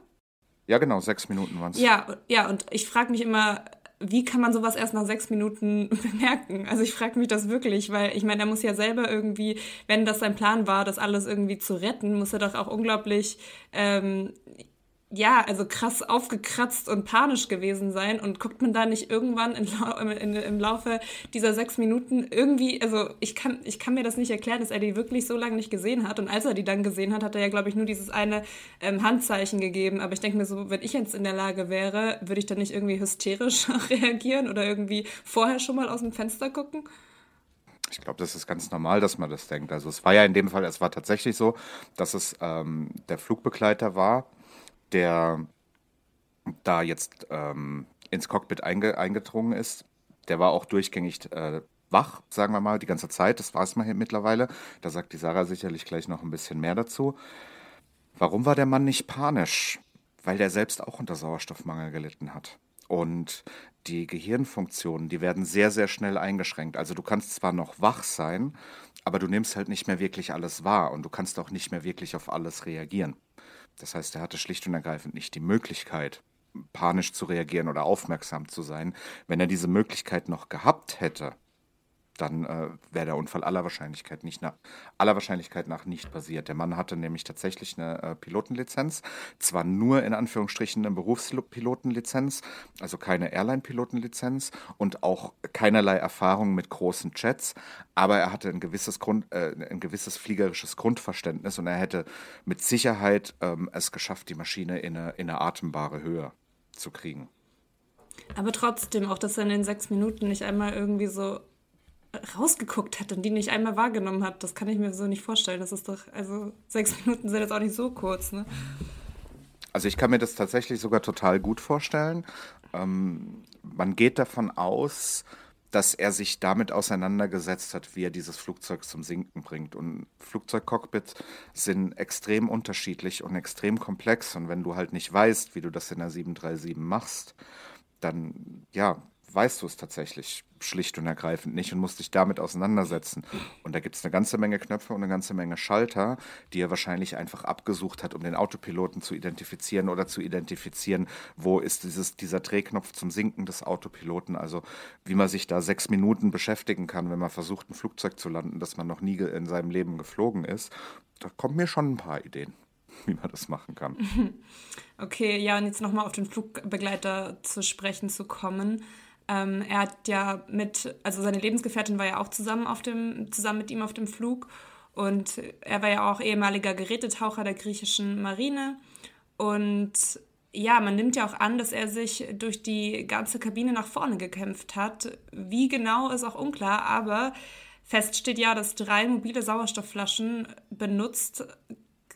Ja, genau, sechs Minuten waren es. Ja, ja, und ich frage mich immer, wie kann man sowas erst nach sechs Minuten bemerken? Also ich frage mich das wirklich, weil ich meine, er muss ja selber irgendwie, wenn das sein Plan war, das alles irgendwie zu retten, muss er doch auch unglaublich ähm, ja, also krass aufgekratzt und panisch gewesen sein und guckt man da nicht irgendwann in, in, im Laufe dieser sechs Minuten irgendwie, also ich kann, ich kann mir das nicht erklären, dass er die wirklich so lange nicht gesehen hat und als er die dann gesehen hat, hat er ja, glaube ich, nur dieses eine ähm, Handzeichen gegeben, aber ich denke mir so, wenn ich jetzt in der Lage wäre, würde ich dann nicht irgendwie hysterisch reagieren oder irgendwie vorher schon mal aus dem Fenster gucken? Ich glaube, das ist ganz normal, dass man das denkt. Also es war ja in dem Fall, es war tatsächlich so, dass es ähm, der Flugbegleiter war, der da jetzt ähm, ins Cockpit einge eingedrungen ist, der war auch durchgängig äh, wach, sagen wir mal, die ganze Zeit. Das weiß man hier mittlerweile. Da sagt die Sarah sicherlich gleich noch ein bisschen mehr dazu. Warum war der Mann nicht panisch? Weil der selbst auch unter Sauerstoffmangel gelitten hat. Und die Gehirnfunktionen, die werden sehr, sehr schnell eingeschränkt. Also du kannst zwar noch wach sein, aber du nimmst halt nicht mehr wirklich alles wahr und du kannst auch nicht mehr wirklich auf alles reagieren. Das heißt, er hatte schlicht und ergreifend nicht die Möglichkeit, panisch zu reagieren oder aufmerksam zu sein. Wenn er diese Möglichkeit noch gehabt hätte, dann äh, wäre der Unfall aller Wahrscheinlichkeit, nicht nach, aller Wahrscheinlichkeit nach nicht passiert. Der Mann hatte nämlich tatsächlich eine äh, Pilotenlizenz, zwar nur in Anführungsstrichen eine Berufspilotenlizenz, also keine Airline-Pilotenlizenz und auch keinerlei Erfahrung mit großen Jets, aber er hatte ein gewisses, Grund, äh, ein gewisses fliegerisches Grundverständnis und er hätte mit Sicherheit ähm, es geschafft, die Maschine in eine, in eine atembare Höhe zu kriegen. Aber trotzdem, auch dass er in den sechs Minuten nicht einmal irgendwie so rausgeguckt hat und die nicht einmal wahrgenommen hat, das kann ich mir so nicht vorstellen. Das ist doch, also sechs Minuten sind jetzt auch nicht so kurz, ne? Also ich kann mir das tatsächlich sogar total gut vorstellen. Ähm, man geht davon aus, dass er sich damit auseinandergesetzt hat, wie er dieses Flugzeug zum Sinken bringt. Und Flugzeugcockpits sind extrem unterschiedlich und extrem komplex. Und wenn du halt nicht weißt, wie du das in der 737 machst, dann ja, weißt du es tatsächlich schlicht und ergreifend nicht und musst dich damit auseinandersetzen. Und da gibt es eine ganze Menge Knöpfe und eine ganze Menge Schalter, die er wahrscheinlich einfach abgesucht hat, um den Autopiloten zu identifizieren oder zu identifizieren, wo ist dieses, dieser Drehknopf zum Sinken des Autopiloten. Also wie man sich da sechs Minuten beschäftigen kann, wenn man versucht, ein Flugzeug zu landen, das man noch nie in seinem Leben geflogen ist. Da kommen mir schon ein paar Ideen wie man das machen kann. Okay, ja, und jetzt nochmal auf den Flugbegleiter zu sprechen zu kommen. Ähm, er hat ja mit, also seine Lebensgefährtin war ja auch zusammen, auf dem, zusammen mit ihm auf dem Flug. Und er war ja auch ehemaliger Gerätetaucher der griechischen Marine. Und ja, man nimmt ja auch an, dass er sich durch die ganze Kabine nach vorne gekämpft hat. Wie genau ist auch unklar, aber fest steht ja, dass drei mobile Sauerstoffflaschen benutzt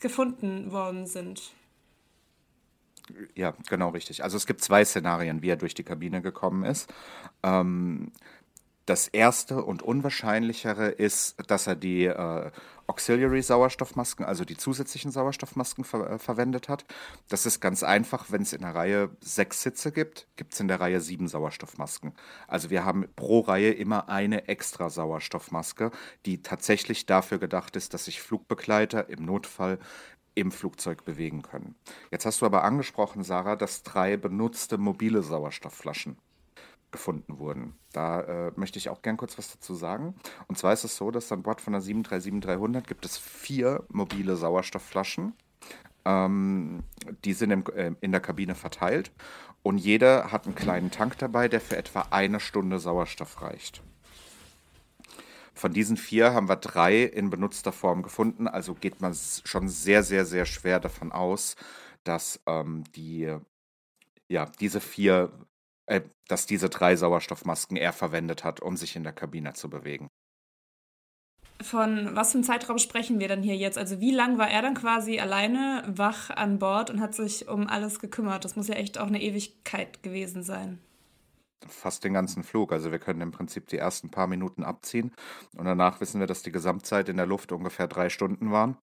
gefunden worden sind. Ja, genau richtig. Also es gibt zwei Szenarien, wie er durch die Kabine gekommen ist. Ähm, das erste und unwahrscheinlichere ist, dass er die äh, Auxiliary Sauerstoffmasken, also die zusätzlichen Sauerstoffmasken ver äh, verwendet hat. Das ist ganz einfach, wenn es in der Reihe sechs Sitze gibt, gibt es in der Reihe sieben Sauerstoffmasken. Also wir haben pro Reihe immer eine extra Sauerstoffmaske, die tatsächlich dafür gedacht ist, dass sich Flugbegleiter im Notfall im Flugzeug bewegen können. Jetzt hast du aber angesprochen, Sarah, dass drei benutzte mobile Sauerstoffflaschen gefunden wurden. Da äh, möchte ich auch gern kurz was dazu sagen. Und zwar ist es so, dass an Bord von der 737-300 gibt es vier mobile Sauerstoffflaschen. Ähm, die sind im, äh, in der Kabine verteilt und jeder hat einen kleinen Tank dabei, der für etwa eine Stunde Sauerstoff reicht. Von diesen vier haben wir drei in benutzter Form gefunden. Also geht man schon sehr, sehr, sehr schwer davon aus, dass ähm, die, ja, diese vier, äh, dass diese drei Sauerstoffmasken er verwendet hat, um sich in der Kabine zu bewegen. Von was für einem Zeitraum sprechen wir dann hier jetzt? Also wie lang war er dann quasi alleine wach an Bord und hat sich um alles gekümmert? Das muss ja echt auch eine Ewigkeit gewesen sein. Fast den ganzen Flug. Also wir können im Prinzip die ersten paar Minuten abziehen und danach wissen wir, dass die Gesamtzeit in der Luft ungefähr drei Stunden waren.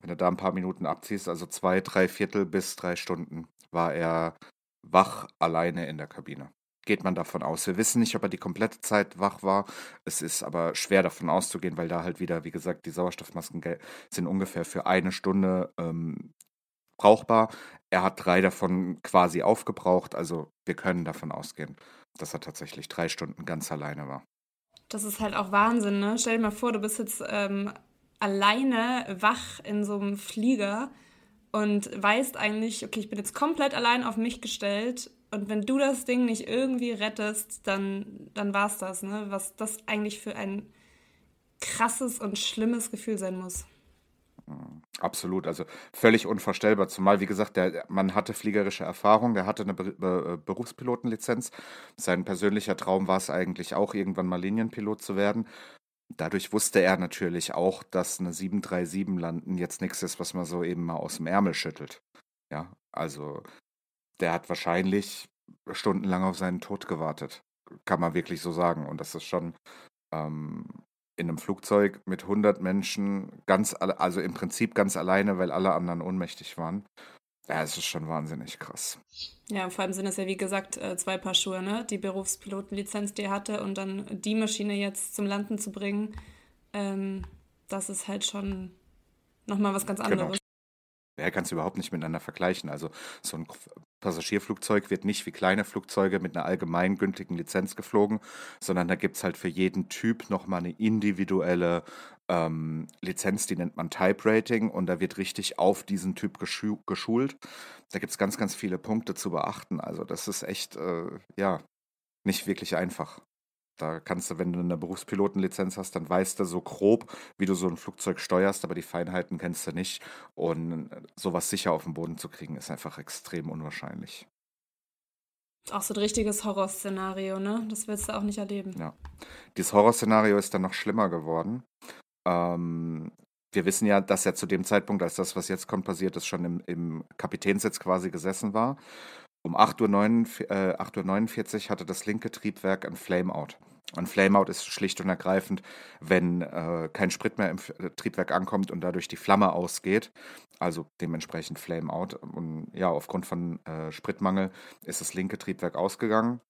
Wenn du da ein paar Minuten abziehst, also zwei, drei Viertel bis drei Stunden, war er wach alleine in der Kabine. Geht man davon aus. Wir wissen nicht, ob er die komplette Zeit wach war. Es ist aber schwer davon auszugehen, weil da halt wieder, wie gesagt, die Sauerstoffmasken sind ungefähr für eine Stunde ähm, brauchbar. Er hat drei davon quasi aufgebraucht. Also wir können davon ausgehen, dass er tatsächlich drei Stunden ganz alleine war. Das ist halt auch Wahnsinn, ne? Stell dir mal vor, du bist jetzt ähm, alleine wach in so einem Flieger und weißt eigentlich, okay, ich bin jetzt komplett allein auf mich gestellt und wenn du das Ding nicht irgendwie rettest, dann, dann war es das, ne? Was das eigentlich für ein krasses und schlimmes Gefühl sein muss. Absolut, also völlig unvorstellbar. Zumal, wie gesagt, der Mann hatte fliegerische Erfahrung, der hatte eine Be Be Berufspilotenlizenz. Sein persönlicher Traum war es eigentlich auch, irgendwann mal Linienpilot zu werden. Dadurch wusste er natürlich auch, dass eine 737 landen jetzt nichts ist, was man so eben mal aus dem Ärmel schüttelt. Ja, also der hat wahrscheinlich stundenlang auf seinen Tod gewartet. Kann man wirklich so sagen. Und das ist schon ähm, in einem Flugzeug mit 100 Menschen, ganz, also im Prinzip ganz alleine, weil alle anderen ohnmächtig waren. Ja, es ist schon wahnsinnig krass. Ja, vor allem sind es ja, wie gesagt, äh, zwei Paar Schuhe, ne? Die Berufspilotenlizenz, die er hatte und dann die Maschine jetzt zum Landen zu bringen, ähm, das ist halt schon nochmal was ganz genau. anderes. Genau. Ja, kannst du überhaupt nicht miteinander vergleichen. Also so ein Passagierflugzeug wird nicht wie kleine Flugzeuge mit einer allgemeingültigen Lizenz geflogen, sondern da gibt es halt für jeden Typ nochmal eine individuelle ähm, Lizenz, die nennt man Type Rating und da wird richtig auf diesen Typ geschu geschult. Da gibt es ganz, ganz viele Punkte zu beachten. Also das ist echt, äh, ja, nicht wirklich einfach. Da kannst du, wenn du eine Berufspilotenlizenz hast, dann weißt du so grob, wie du so ein Flugzeug steuerst, aber die Feinheiten kennst du nicht. Und sowas sicher auf den Boden zu kriegen, ist einfach extrem unwahrscheinlich. Auch so ein richtiges Horrorszenario, ne? Das willst du auch nicht erleben. Ja. Dieses Horrorszenario ist dann noch schlimmer geworden. Ähm, wir wissen ja, dass er zu dem Zeitpunkt, als das, was jetzt kommt, passiert ist, schon im, im Kapitänssitz quasi gesessen war. Um 8.49 Uhr, äh, 8.49 Uhr hatte das linke Triebwerk ein Flameout. Ein Flameout ist schlicht und ergreifend, wenn äh, kein Sprit mehr im äh, Triebwerk ankommt und dadurch die Flamme ausgeht. Also dementsprechend Flameout. Und ja, aufgrund von äh, Spritmangel ist das linke Triebwerk ausgegangen.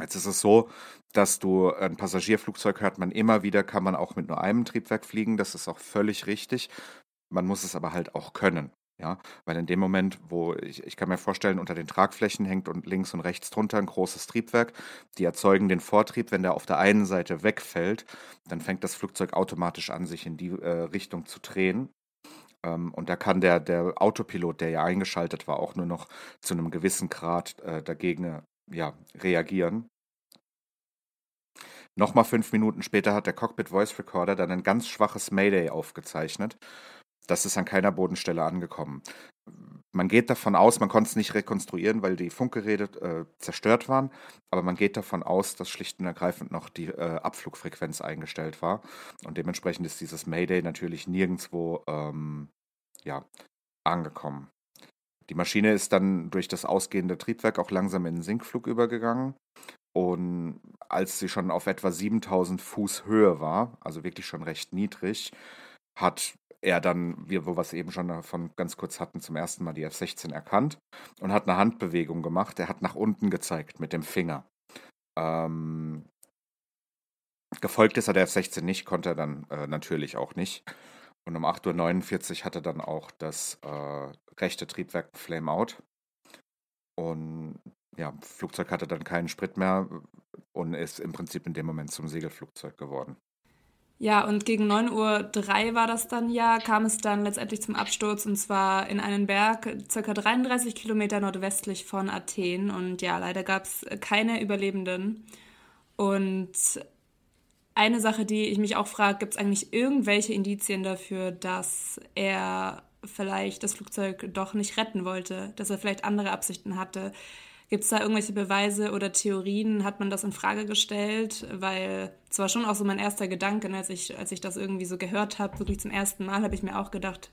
Jetzt ist es so, dass du ein Passagierflugzeug hört man immer wieder, kann man auch mit nur einem Triebwerk fliegen. Das ist auch völlig richtig. Man muss es aber halt auch können. Ja, weil in dem Moment, wo ich, ich kann mir vorstellen, unter den Tragflächen hängt und links und rechts drunter ein großes Triebwerk, die erzeugen den Vortrieb, wenn der auf der einen Seite wegfällt, dann fängt das Flugzeug automatisch an, sich in die äh, Richtung zu drehen. Ähm, und da kann der, der Autopilot, der ja eingeschaltet war, auch nur noch zu einem gewissen Grad äh, dagegen ja, reagieren. Nochmal fünf Minuten später hat der Cockpit Voice Recorder dann ein ganz schwaches Mayday aufgezeichnet das ist an keiner Bodenstelle angekommen. Man geht davon aus, man konnte es nicht rekonstruieren, weil die Funkgeräte äh, zerstört waren, aber man geht davon aus, dass schlicht und ergreifend noch die äh, Abflugfrequenz eingestellt war. Und dementsprechend ist dieses Mayday natürlich nirgendwo ähm, ja, angekommen. Die Maschine ist dann durch das ausgehende Triebwerk auch langsam in den Sinkflug übergegangen. Und als sie schon auf etwa 7000 Fuß Höhe war, also wirklich schon recht niedrig, hat er dann, wie, wo wir es eben schon davon ganz kurz hatten, zum ersten Mal die F-16 erkannt und hat eine Handbewegung gemacht. Er hat nach unten gezeigt mit dem Finger. Ähm, gefolgt ist er der F-16 nicht, konnte er dann äh, natürlich auch nicht. Und um 8.49 Uhr hatte dann auch das äh, rechte Triebwerk Flame Out. Und ja, Flugzeug hatte dann keinen Sprit mehr und ist im Prinzip in dem Moment zum Segelflugzeug geworden. Ja, und gegen 9.03 Uhr war das dann ja, kam es dann letztendlich zum Absturz und zwar in einen Berg, circa 33 Kilometer nordwestlich von Athen. Und ja, leider gab es keine Überlebenden. Und eine Sache, die ich mich auch frage, gibt es eigentlich irgendwelche Indizien dafür, dass er vielleicht das Flugzeug doch nicht retten wollte, dass er vielleicht andere Absichten hatte? Gibt es da irgendwelche Beweise oder Theorien? Hat man das in Frage gestellt? Weil es war schon auch so mein erster Gedanke, ne, als ich, als ich das irgendwie so gehört habe, wirklich zum ersten Mal, habe ich mir auch gedacht,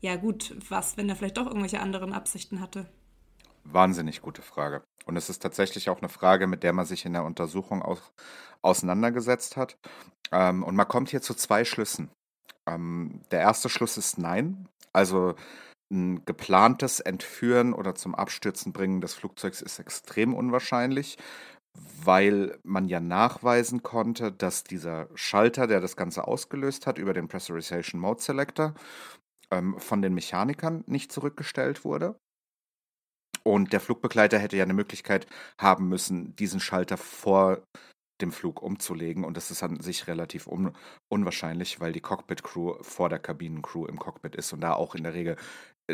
ja gut, was, wenn er vielleicht doch irgendwelche anderen Absichten hatte? Wahnsinnig gute Frage. Und es ist tatsächlich auch eine Frage, mit der man sich in der Untersuchung auch auseinandergesetzt hat. Ähm, und man kommt hier zu zwei Schlüssen. Ähm, der erste Schluss ist nein. Also ein geplantes Entführen oder zum Abstürzen bringen des Flugzeugs ist extrem unwahrscheinlich, weil man ja nachweisen konnte, dass dieser Schalter, der das Ganze ausgelöst hat über den Pressurization Mode Selector, ähm, von den Mechanikern nicht zurückgestellt wurde. Und der Flugbegleiter hätte ja eine Möglichkeit haben müssen, diesen Schalter vor dem Flug umzulegen. Und das ist an sich relativ un unwahrscheinlich, weil die Cockpit-Crew vor der Kabinencrew im Cockpit ist und da auch in der Regel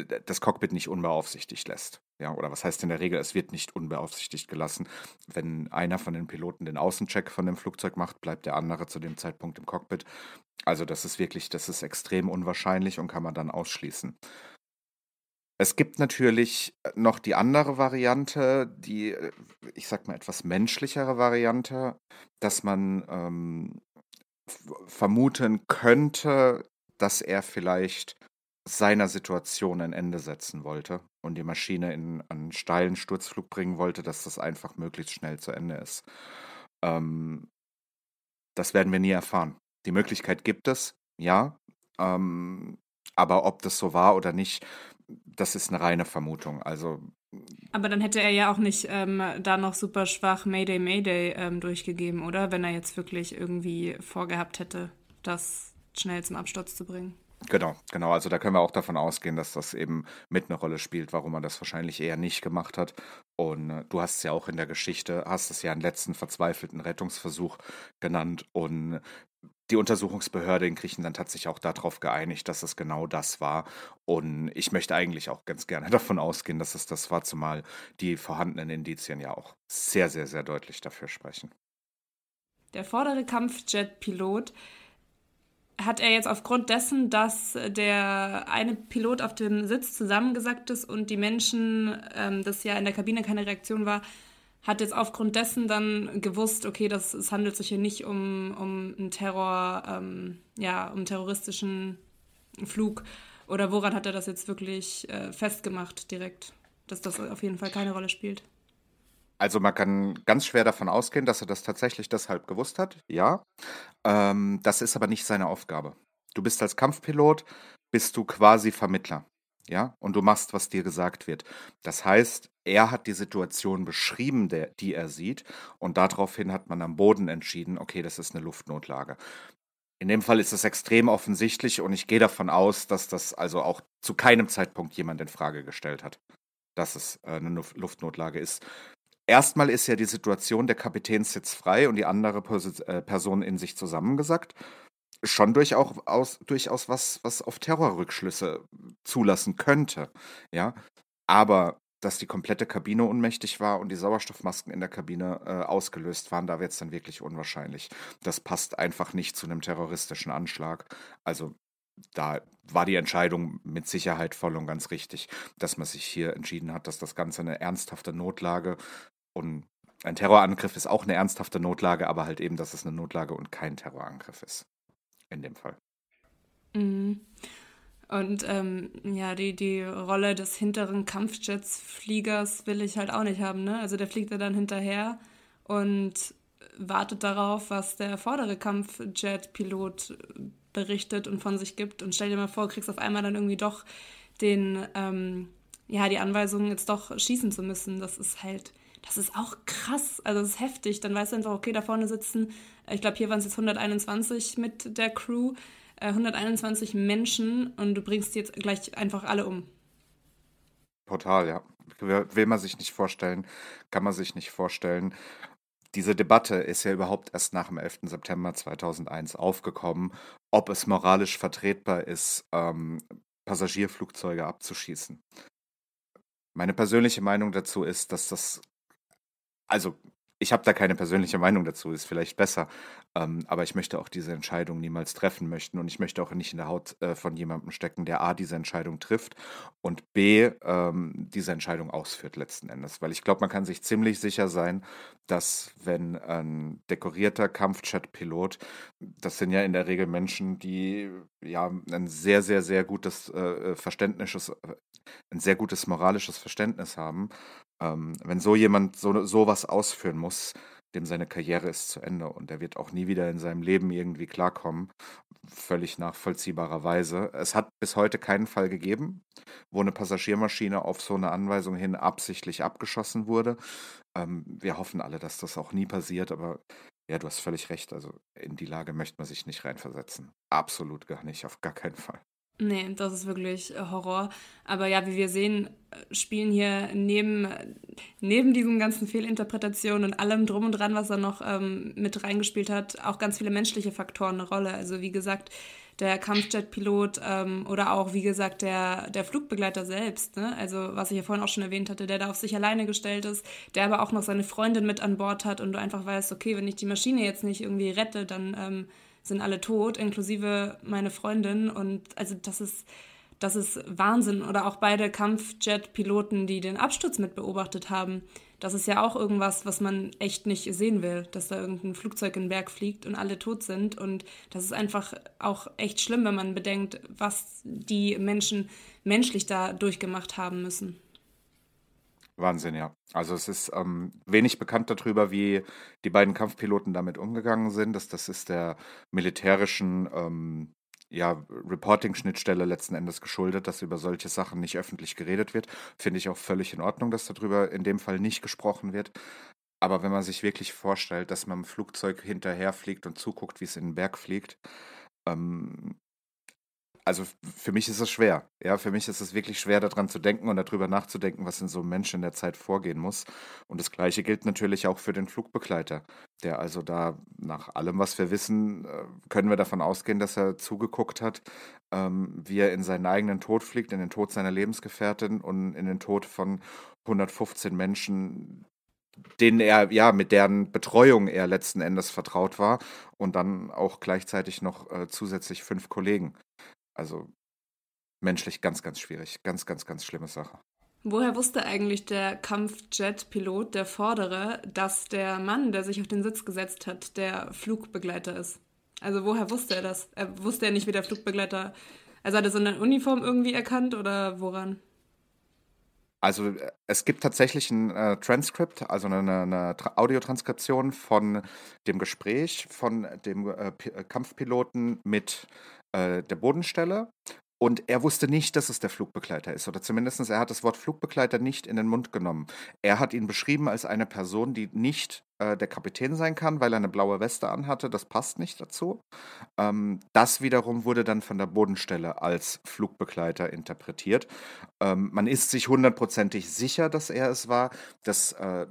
das Cockpit nicht unbeaufsichtigt lässt. Ja, oder was heißt in der Regel, es wird nicht unbeaufsichtigt gelassen. Wenn einer von den Piloten den Außencheck von dem Flugzeug macht, bleibt der andere zu dem Zeitpunkt im Cockpit. Also das ist wirklich, das ist extrem unwahrscheinlich und kann man dann ausschließen. Es gibt natürlich äh, noch die andere Variante, die, äh, ich sag mal, etwas menschlichere Variante, dass man ähm, vermuten könnte, dass er vielleicht seiner Situation ein Ende setzen wollte und die Maschine in einen steilen Sturzflug bringen wollte, dass das einfach möglichst schnell zu Ende ist. Ähm, das werden wir nie erfahren. Die Möglichkeit gibt es, ja. Ähm, aber ob das so war oder nicht, das ist eine reine Vermutung. Also. Aber dann hätte er ja auch nicht ähm, da noch super schwach Mayday, Mayday ähm, durchgegeben, oder? Wenn er jetzt wirklich irgendwie vorgehabt hätte, das schnell zum Absturz zu bringen. Genau, genau. Also da können wir auch davon ausgehen, dass das eben mit einer Rolle spielt, warum man das wahrscheinlich eher nicht gemacht hat. Und äh, du hast es ja auch in der Geschichte, hast es ja einen letzten verzweifelten Rettungsversuch genannt. Und die Untersuchungsbehörde in Griechenland hat sich auch darauf geeinigt, dass es genau das war. Und ich möchte eigentlich auch ganz gerne davon ausgehen, dass es das war, zumal die vorhandenen Indizien ja auch sehr, sehr, sehr deutlich dafür sprechen. Der vordere Kampfjet-Pilot hat er jetzt aufgrund dessen, dass der eine Pilot auf dem Sitz zusammengesackt ist und die Menschen, ähm, dass ja in der Kabine keine Reaktion war, hat jetzt aufgrund dessen dann gewusst, okay, das, es handelt sich hier nicht um, um einen Terror, ähm, ja, um terroristischen Flug. Oder woran hat er das jetzt wirklich äh, festgemacht direkt, dass das auf jeden Fall keine Rolle spielt? Also man kann ganz schwer davon ausgehen, dass er das tatsächlich deshalb gewusst hat, ja. Ähm, das ist aber nicht seine Aufgabe. Du bist als Kampfpilot, bist du quasi Vermittler ja, und du machst, was dir gesagt wird. Das heißt, er hat die Situation beschrieben, der, die er sieht, und daraufhin hat man am Boden entschieden, okay, das ist eine Luftnotlage. In dem Fall ist es extrem offensichtlich und ich gehe davon aus, dass das also auch zu keinem Zeitpunkt jemand in Frage gestellt hat, dass es äh, eine Luftnotlage ist. Erstmal ist ja die Situation, der Kapitän sitzt frei und die andere äh, Person in sich zusammengesackt schon durchaus, durchaus was, was auf Terrorrückschlüsse zulassen könnte. Ja, aber dass die komplette Kabine unmächtig war und die Sauerstoffmasken in der Kabine äh, ausgelöst waren, da wird es dann wirklich unwahrscheinlich. Das passt einfach nicht zu einem terroristischen Anschlag. Also da war die Entscheidung mit Sicherheit voll und ganz richtig, dass man sich hier entschieden hat, dass das Ganze eine ernsthafte Notlage und ein Terrorangriff ist auch eine ernsthafte Notlage, aber halt eben, dass es eine Notlage und kein Terrorangriff ist in dem Fall. Mhm. Und ähm, ja, die, die Rolle des hinteren Kampfjets-Fliegers will ich halt auch nicht haben. Ne? Also der fliegt ja dann hinterher und wartet darauf, was der vordere Kampfjet-Pilot berichtet und von sich gibt. Und stell dir mal vor, kriegst auf einmal dann irgendwie doch den, ähm, ja, die Anweisung, jetzt doch schießen zu müssen. Das ist halt, das ist auch krass. Also das ist heftig. Dann weißt du einfach, okay, da vorne sitzen ich glaube, hier waren es jetzt 121 mit der Crew, äh, 121 Menschen und du bringst jetzt gleich einfach alle um. Total, ja. Will man sich nicht vorstellen, kann man sich nicht vorstellen. Diese Debatte ist ja überhaupt erst nach dem 11. September 2001 aufgekommen, ob es moralisch vertretbar ist, ähm, Passagierflugzeuge abzuschießen. Meine persönliche Meinung dazu ist, dass das, also ich habe da keine persönliche Meinung dazu, ist vielleicht besser. Ähm, aber ich möchte auch diese Entscheidung niemals treffen möchten und ich möchte auch nicht in der Haut äh, von jemandem stecken, der A, diese Entscheidung trifft und B, ähm, diese Entscheidung ausführt letzten Endes. Weil ich glaube, man kann sich ziemlich sicher sein, dass wenn ein dekorierter Kampfjet-Pilot, das sind ja in der Regel Menschen, die ja ein sehr, sehr, sehr gutes äh, Verständnis, ein sehr gutes moralisches Verständnis haben Ähm, wenn so jemand so sowas ausführen muss, dem seine Karriere ist zu Ende und er wird auch nie wieder in seinem Leben irgendwie klarkommen. Völlig nachvollziehbarerweise. Es hat bis heute keinen Fall gegeben, wo eine Passagiermaschine auf so eine Anweisung hin absichtlich abgeschossen wurde. Ähm, wir hoffen alle, dass das auch nie passiert, aber ja, du hast völlig recht. Also in die Lage möchte man sich nicht reinversetzen. Absolut gar nicht, auf gar keinen Fall. Nee, das ist wirklich äh, Horror. Aber ja, wie wir sehen, äh, spielen hier neben, neben diesen ganzen Fehlinterpretationen und allem drum und dran, was er noch ähm, mit reingespielt hat, auch ganz viele menschliche Faktoren eine Rolle. Also wie gesagt, der Kampfjet-Pilot ähm, oder auch, wie gesagt, der, der Flugbegleiter selbst. Ne? Also was ich ja vorhin auch schon erwähnt hatte, der da auf sich alleine gestellt ist, der aber auch noch seine Freundin mit an Bord hat und du einfach weißt, okay, wenn ich die Maschine jetzt nicht irgendwie rette, dann... Ähm, sind alle tot, inklusive meine Freundin. Und also das ist, das ist Wahnsinn. Oder auch beide Kampfjet-Piloten, die den Absturz mit beobachtet haben. Das ist ja auch irgendwas, was man echt nicht sehen will, dass da irgendein Flugzeug in den Berg fliegt und alle tot sind. Und das ist einfach auch echt schlimm, wenn man bedenkt, was die Menschen menschlich da durchgemacht haben müssen. Wahnsinn, ja. Also es ist ähm, wenig bekannt darüber, wie die beiden Kampfpiloten damit umgegangen sind. Das, das ist der militärischen ähm, ja, Reporting-Schnittstelle letzten Endes geschuldet, dass über solche Sachen nicht öffentlich geredet wird. Finde ich auch völlig in Ordnung, dass darüber in dem Fall nicht gesprochen wird. Aber wenn man sich wirklich vorstellt, dass man im Flugzeug hinterherfliegt und zuguckt, wie es in den Berg fliegt, ähm, also für mich ist es schwer. Ja, für mich ist es wirklich schwer, daran zu denken und darüber nachzudenken, was in so einem Menschen in der Zeit vorgehen muss. Und das Gleiche gilt natürlich auch für den Flugbegleiter, der also da nach allem, was wir wissen, äh, können wir davon ausgehen, dass er zugeguckt hat, ähm, wie er in seinen eigenen Tod fliegt, in den Tod seiner Lebensgefährtin und in den Tod von 115 Menschen, denen er, ja, mit deren Betreuung er letzten Endes vertraut war und dann auch gleichzeitig noch äh, zusätzlich fünf Kollegen. Also menschlich ganz, ganz schwierig. Ganz, ganz, ganz schlimme Sache. Woher wusste eigentlich der Kampfjet-Pilot, der Vordere, dass der Mann, der sich auf den Sitz gesetzt hat, der Flugbegleiter ist? Also woher wusste er das? Er wusste ja nicht, wie der Flugbegleiter. Also hat er so eine Uniform irgendwie erkannt oder woran? Also es gibt tatsächlich ein äh, Transkript, also eine, eine Audiotranskription von dem Gespräch von dem äh, Kampfpiloten mit äh, der Bodenstelle. Und er wusste nicht, dass es der Flugbegleiter ist. Oder zumindest er hat das Wort Flugbegleiter nicht in den Mund genommen. Er hat ihn beschrieben als eine Person, die nicht äh, der Kapitän sein kann, weil er eine blaue Weste anhatte. Das passt nicht dazu. Ähm, das wiederum wurde dann von der Bodenstelle als Flugbegleiter interpretiert. Ähm, man ist sich hundertprozentig sicher, dass er es war. Das äh,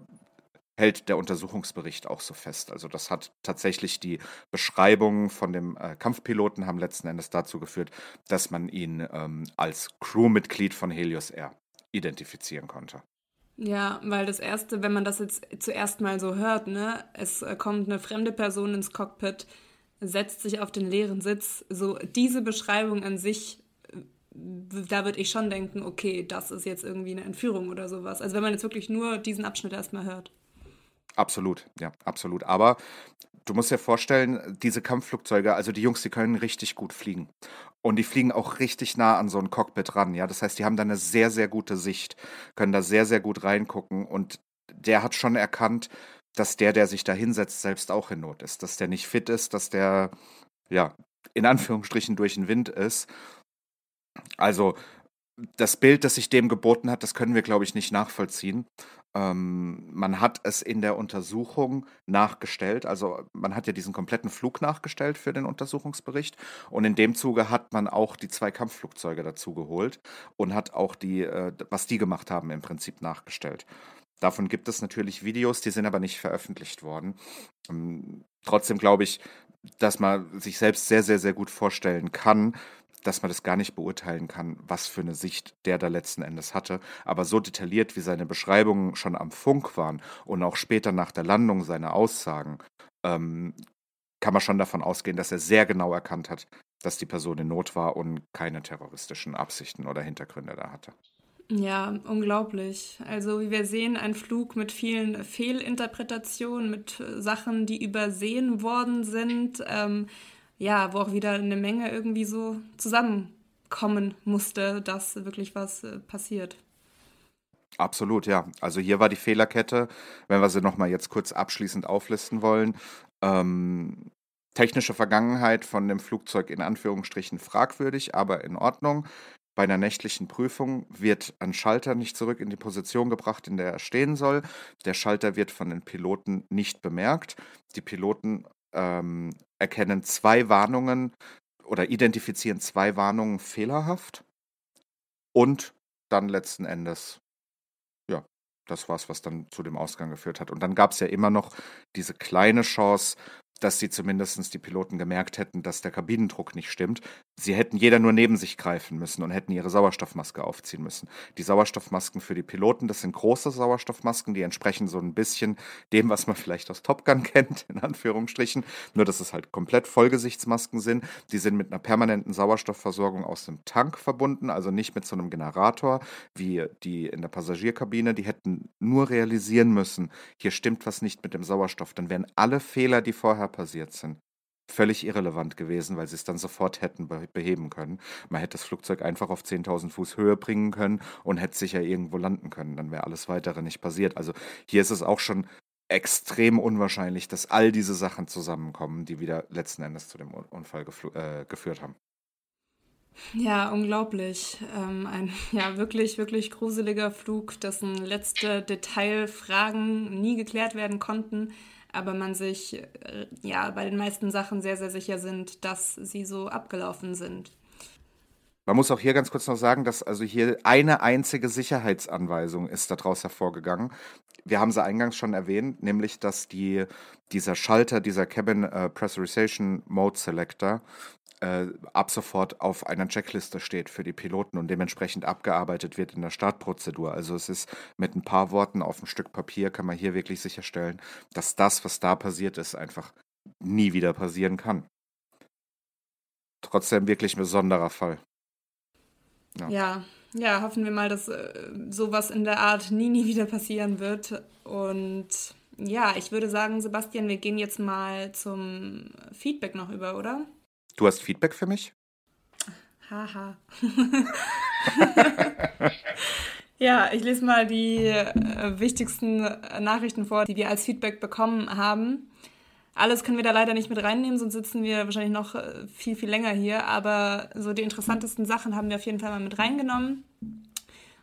hält der Untersuchungsbericht auch so fest. Also das hat tatsächlich die Beschreibungen von dem äh, Kampfpiloten haben letzten Endes dazu geführt, dass man ihn ähm, als Crewmitglied von Helios Air identifizieren konnte. Ja, weil das erste, wenn man das jetzt zuerst mal so hört, ne, es kommt eine fremde Person ins Cockpit, setzt sich auf den leeren Sitz, so diese Beschreibung an sich äh, da würde ich schon denken, okay, das ist jetzt irgendwie eine Entführung oder sowas. Also wenn man jetzt wirklich nur diesen Abschnitt erstmal hört. Absolut, ja, absolut. Aber du musst dir vorstellen, diese Kampfflugzeuge, also die Jungs, die können richtig gut fliegen. Und die fliegen auch richtig nah an so ein Cockpit ran, ja. Das heißt, die haben da eine sehr, sehr gute Sicht, können da sehr, sehr gut reingucken. Und der hat schon erkannt, dass der, der sich da hinsetzt, selbst auch in Not ist. Dass der nicht fit ist, dass der, ja, in Anführungsstrichen durch den Wind ist. Also, das Bild, das sich dem geboten hat, das können wir, glaube ich, nicht nachvollziehen. Ähm, man hat es in der Untersuchung nachgestellt. Also man hat ja diesen kompletten Flug nachgestellt für den Untersuchungsbericht. Und in dem Zuge hat man auch die zwei Kampfflugzeuge dazu geholt und hat auch die, äh, was die gemacht haben, im Prinzip nachgestellt. Davon gibt es natürlich Videos, die sind aber nicht veröffentlicht worden. Ähm, trotzdem glaube ich, dass man sich selbst sehr, sehr, sehr gut vorstellen kann, dass man das gar nicht beurteilen kann, was für eine Sicht der da letzten Endes hatte. Aber so detailliert, wie seine Beschreibungen schon am Funk waren und auch später nach der Landung seine Aussagen, ähm, kann man schon davon ausgehen, dass er sehr genau erkannt hat, dass die Person in Not war und keine terroristischen Absichten oder Hintergründe da hatte. Ja, unglaublich. Also wie wir sehen, ein Flug mit vielen Fehlinterpretationen, mit Sachen, die übersehen worden sind. Ähm, ja, wo auch wieder eine Menge irgendwie so zusammenkommen musste, dass wirklich was äh, passiert. Absolut, ja. Also hier war die Fehlerkette, wenn wir sie nochmal jetzt kurz abschließend auflisten wollen. Ähm, technische Vergangenheit von dem Flugzeug in Anführungsstrichen fragwürdig, aber in Ordnung. Bei einer nächtlichen Prüfung wird ein Schalter nicht zurück in die Position gebracht, in der er stehen soll. Der Schalter wird von den Piloten nicht bemerkt. Die Piloten ähm, erkennen zwei Warnungen oder identifizieren zwei Warnungen fehlerhaft und dann letzten Endes das war es, was dann zu dem Ausgang geführt hat. Und dann gab es ja immer noch diese kleine Chance, dass sie zumindest die Piloten gemerkt hätten, dass der Kabinendruck nicht stimmt. Sie hätten jeder nur neben sich greifen müssen und hätten ihre Sauerstoffmaske aufziehen müssen. Die Sauerstoffmasken für die Piloten, das sind große Sauerstoffmasken, die entsprechen so ein bisschen dem, was man vielleicht aus Top Gun kennt, in Anführungsstrichen. Nur, dass es halt komplett Vollgesichtsmasken sind. Die sind mit einer permanenten Sauerstoffversorgung aus dem Tank verbunden, also nicht mit so einem Generator wie die in der Passagierkabine. Die hätten nur realisieren müssen, hier stimmt was nicht mit dem Sauerstoff. Dann wären alle Fehler, die vorher passiert sind, völlig irrelevant gewesen, weil sie es dann sofort hätten beheben können. Man hätte das Flugzeug einfach auf 10.000 Fuß Höhe bringen können und hätte sicher irgendwo landen können. Dann wäre alles weitere nicht passiert. Also hier ist es auch schon extrem unwahrscheinlich, dass all diese Sachen zusammenkommen, die wieder letzten Endes zu dem Unfall äh, geführt haben. Ja, unglaublich. Ähm, ein ja wirklich, wirklich gruseliger Flug, dessen letzte Detailfragen nie geklärt werden konnten aber man sich äh, ja bei den meisten Sachen sehr, sehr sicher sind, dass sie so abgelaufen sind. Man muss auch hier ganz kurz noch sagen, dass also hier eine einzige Sicherheitsanweisung ist daraus hervorgegangen. Wir haben sie eingangs schon erwähnt, nämlich dass die, dieser Schalter, dieser Cabin äh, Pressurization Mode Selector, äh, ab sofort auf einer Checkliste steht für die Piloten und dementsprechend abgearbeitet wird in der Startprozedur. Also es ist mit ein paar Worten auf ein Stück Papier kann man hier wirklich sicherstellen, dass das, was da passiert ist, einfach nie wieder passieren kann. Trotzdem wirklich ein besonderer Fall. Ja, ja, ja hoffen wir mal, dass äh, sowas in der Art nie, nie wieder passieren wird. Und ja, ich würde sagen, Sebastian, wir gehen jetzt mal zum Feedback noch über, oder? Du hast Feedback für mich? Haha. ja, ich lese mal die äh, wichtigsten Nachrichten vor, die wir als Feedback bekommen haben. Alles können wir da leider nicht mit reinnehmen, sonst sitzen wir wahrscheinlich noch äh, viel, viel länger hier. Aber so die interessantesten Sachen haben wir auf jeden Fall mal mit reingenommen.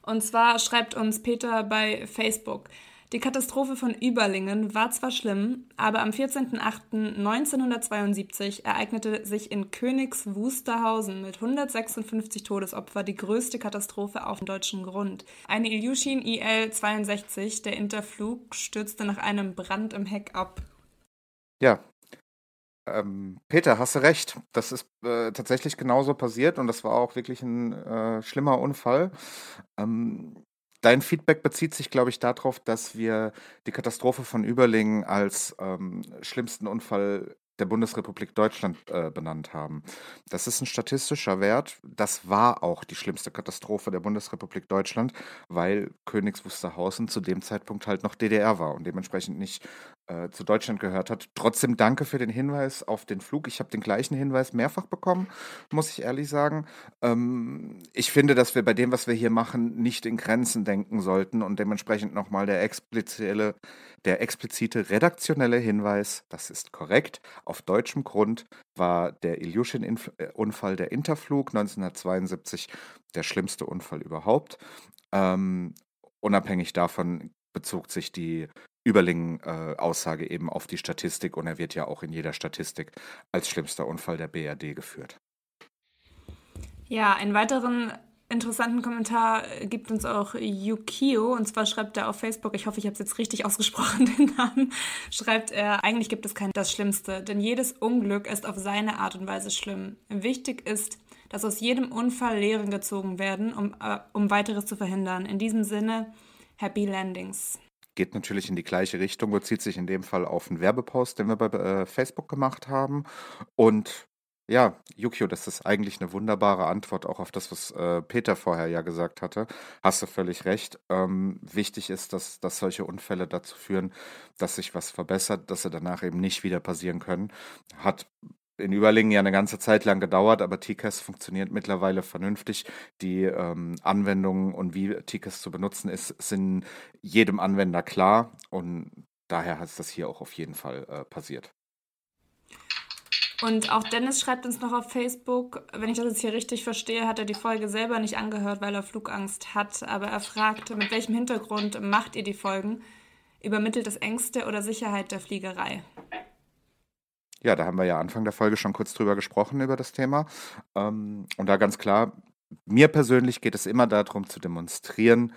Und zwar schreibt uns Peter bei Facebook. Die Katastrophe von Überlingen war zwar schlimm, aber am 14.08.1972 ereignete sich in Königs Wusterhausen mit 156 Todesopfer die größte Katastrophe auf dem deutschen Grund. Eine Ilyushin IL-62, der Interflug, stürzte nach einem Brand im Heck ab. Ja, ähm, Peter, hast du recht. Das ist äh, tatsächlich genauso passiert und das war auch wirklich ein äh, schlimmer Unfall. Ähm, Dein Feedback bezieht sich, glaube ich, darauf, dass wir die Katastrophe von Überlingen als ähm, schlimmsten Unfall der Bundesrepublik Deutschland äh, benannt haben. Das ist ein statistischer Wert. Das war auch die schlimmste Katastrophe der Bundesrepublik Deutschland, weil Königs Wusterhausen zu dem Zeitpunkt halt noch DDR war und dementsprechend nicht äh, zu Deutschland gehört hat. Trotzdem danke für den Hinweis auf den Flug. Ich habe den gleichen Hinweis mehrfach bekommen, muss ich ehrlich sagen. Ähm, ich finde, dass wir bei dem, was wir hier machen, nicht in Grenzen denken sollten und dementsprechend nochmal der explizite, der explizite redaktionelle Hinweis, das ist korrekt. Auf deutschem Grund war der Ilyushin-Unfall der Interflug 1972 der schlimmste Unfall überhaupt. Ähm, unabhängig davon bezog sich die Überlingen-Aussage äh, eben auf die Statistik und er wird ja auch in jeder Statistik als schlimmster Unfall der BRD geführt. Ja, einen weiteren interessanten Kommentar gibt uns auch Yukio und zwar schreibt er auf Facebook, ich hoffe, ich habe es jetzt richtig ausgesprochen, den Namen, schreibt er, eigentlich gibt es kein das Schlimmste, denn jedes Unglück ist auf seine Art und Weise schlimm. Wichtig ist, dass aus jedem Unfall Lehren gezogen werden, um, äh, um weiteres zu verhindern. In diesem Sinne, Happy Landings geht natürlich in die gleiche Richtung, bezieht sich in dem Fall auf einen Werbepost, den wir bei äh, Facebook gemacht haben. Und ja, Yukio, das ist eigentlich eine wunderbare Antwort auch auf das, was äh, Peter vorher ja gesagt hatte. Hast du völlig recht. Ähm, wichtig ist, dass, dass solche Unfälle dazu führen, dass sich was verbessert, dass sie danach eben nicht wieder passieren können. Hat in Überlingen ja eine ganze Zeit lang gedauert, aber TCAS funktioniert mittlerweile vernünftig. Die ähm, Anwendungen und wie TCAS zu benutzen ist, sind jedem Anwender klar und daher hat es das hier auch auf jeden Fall äh, passiert. Und auch Dennis schreibt uns noch auf Facebook, wenn ich das jetzt hier richtig verstehe, hat er die Folge selber nicht angehört, weil er Flugangst hat. Aber er fragt, mit welchem Hintergrund macht ihr die Folgen? Übermittelt es Ängste oder Sicherheit der Fliegerei? Ja, da haben wir ja Anfang der Folge schon kurz drüber gesprochen, über das Thema. Ähm, und da ganz klar, mir persönlich geht es immer darum zu demonstrieren,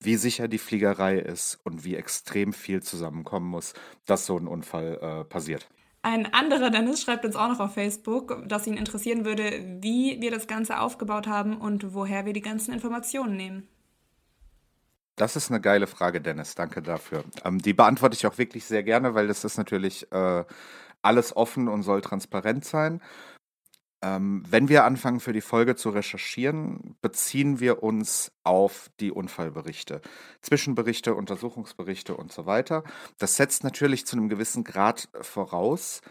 wie sicher die Fliegerei ist und wie extrem viel zusammenkommen muss, dass so ein Unfall äh, passiert. Ein anderer Dennis schreibt uns auch noch auf Facebook, dass ihn interessieren würde, wie wir das Ganze aufgebaut haben und woher wir die ganzen Informationen nehmen. Das ist eine geile Frage, Dennis. Danke dafür. Ähm, die beantworte ich auch wirklich sehr gerne, weil das ist natürlich äh, alles offen und soll transparent sein. Ähm, wenn wir anfangen, für die Folge zu recherchieren, beziehen wir uns auf die Unfallberichte, Zwischenberichte, Untersuchungsberichte und so weiter. Das setzt natürlich zu einem gewissen Grad voraus,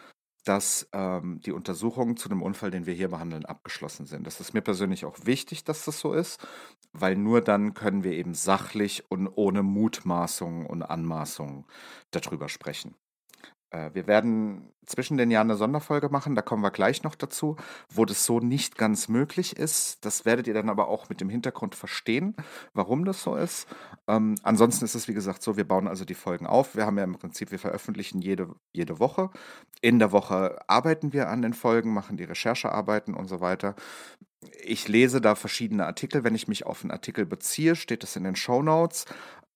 dass ähm, die Untersuchungen zu dem Unfall, den wir hier behandeln, abgeschlossen sind. Das ist mir persönlich auch wichtig, dass das so ist, weil nur dann können wir eben sachlich und ohne Mutmaßungen und Anmaßungen darüber sprechen. Äh, wir werden zwischen den Jahren eine Sonderfolge machen, da kommen wir gleich noch dazu, wo das so nicht ganz möglich ist. Das werdet ihr dann aber auch mit dem Hintergrund verstehen, warum das so ist. Ähm, ansonsten ist es, wie gesagt, so, wir bauen also die Folgen auf. Wir haben ja im Prinzip, wir veröffentlichen jede, jede Woche. In der Woche arbeiten wir an den Folgen, machen die Recherchearbeiten und so weiter. Ich lese da verschiedene Artikel. Wenn ich mich auf einen Artikel beziehe, steht es in den Show Notes.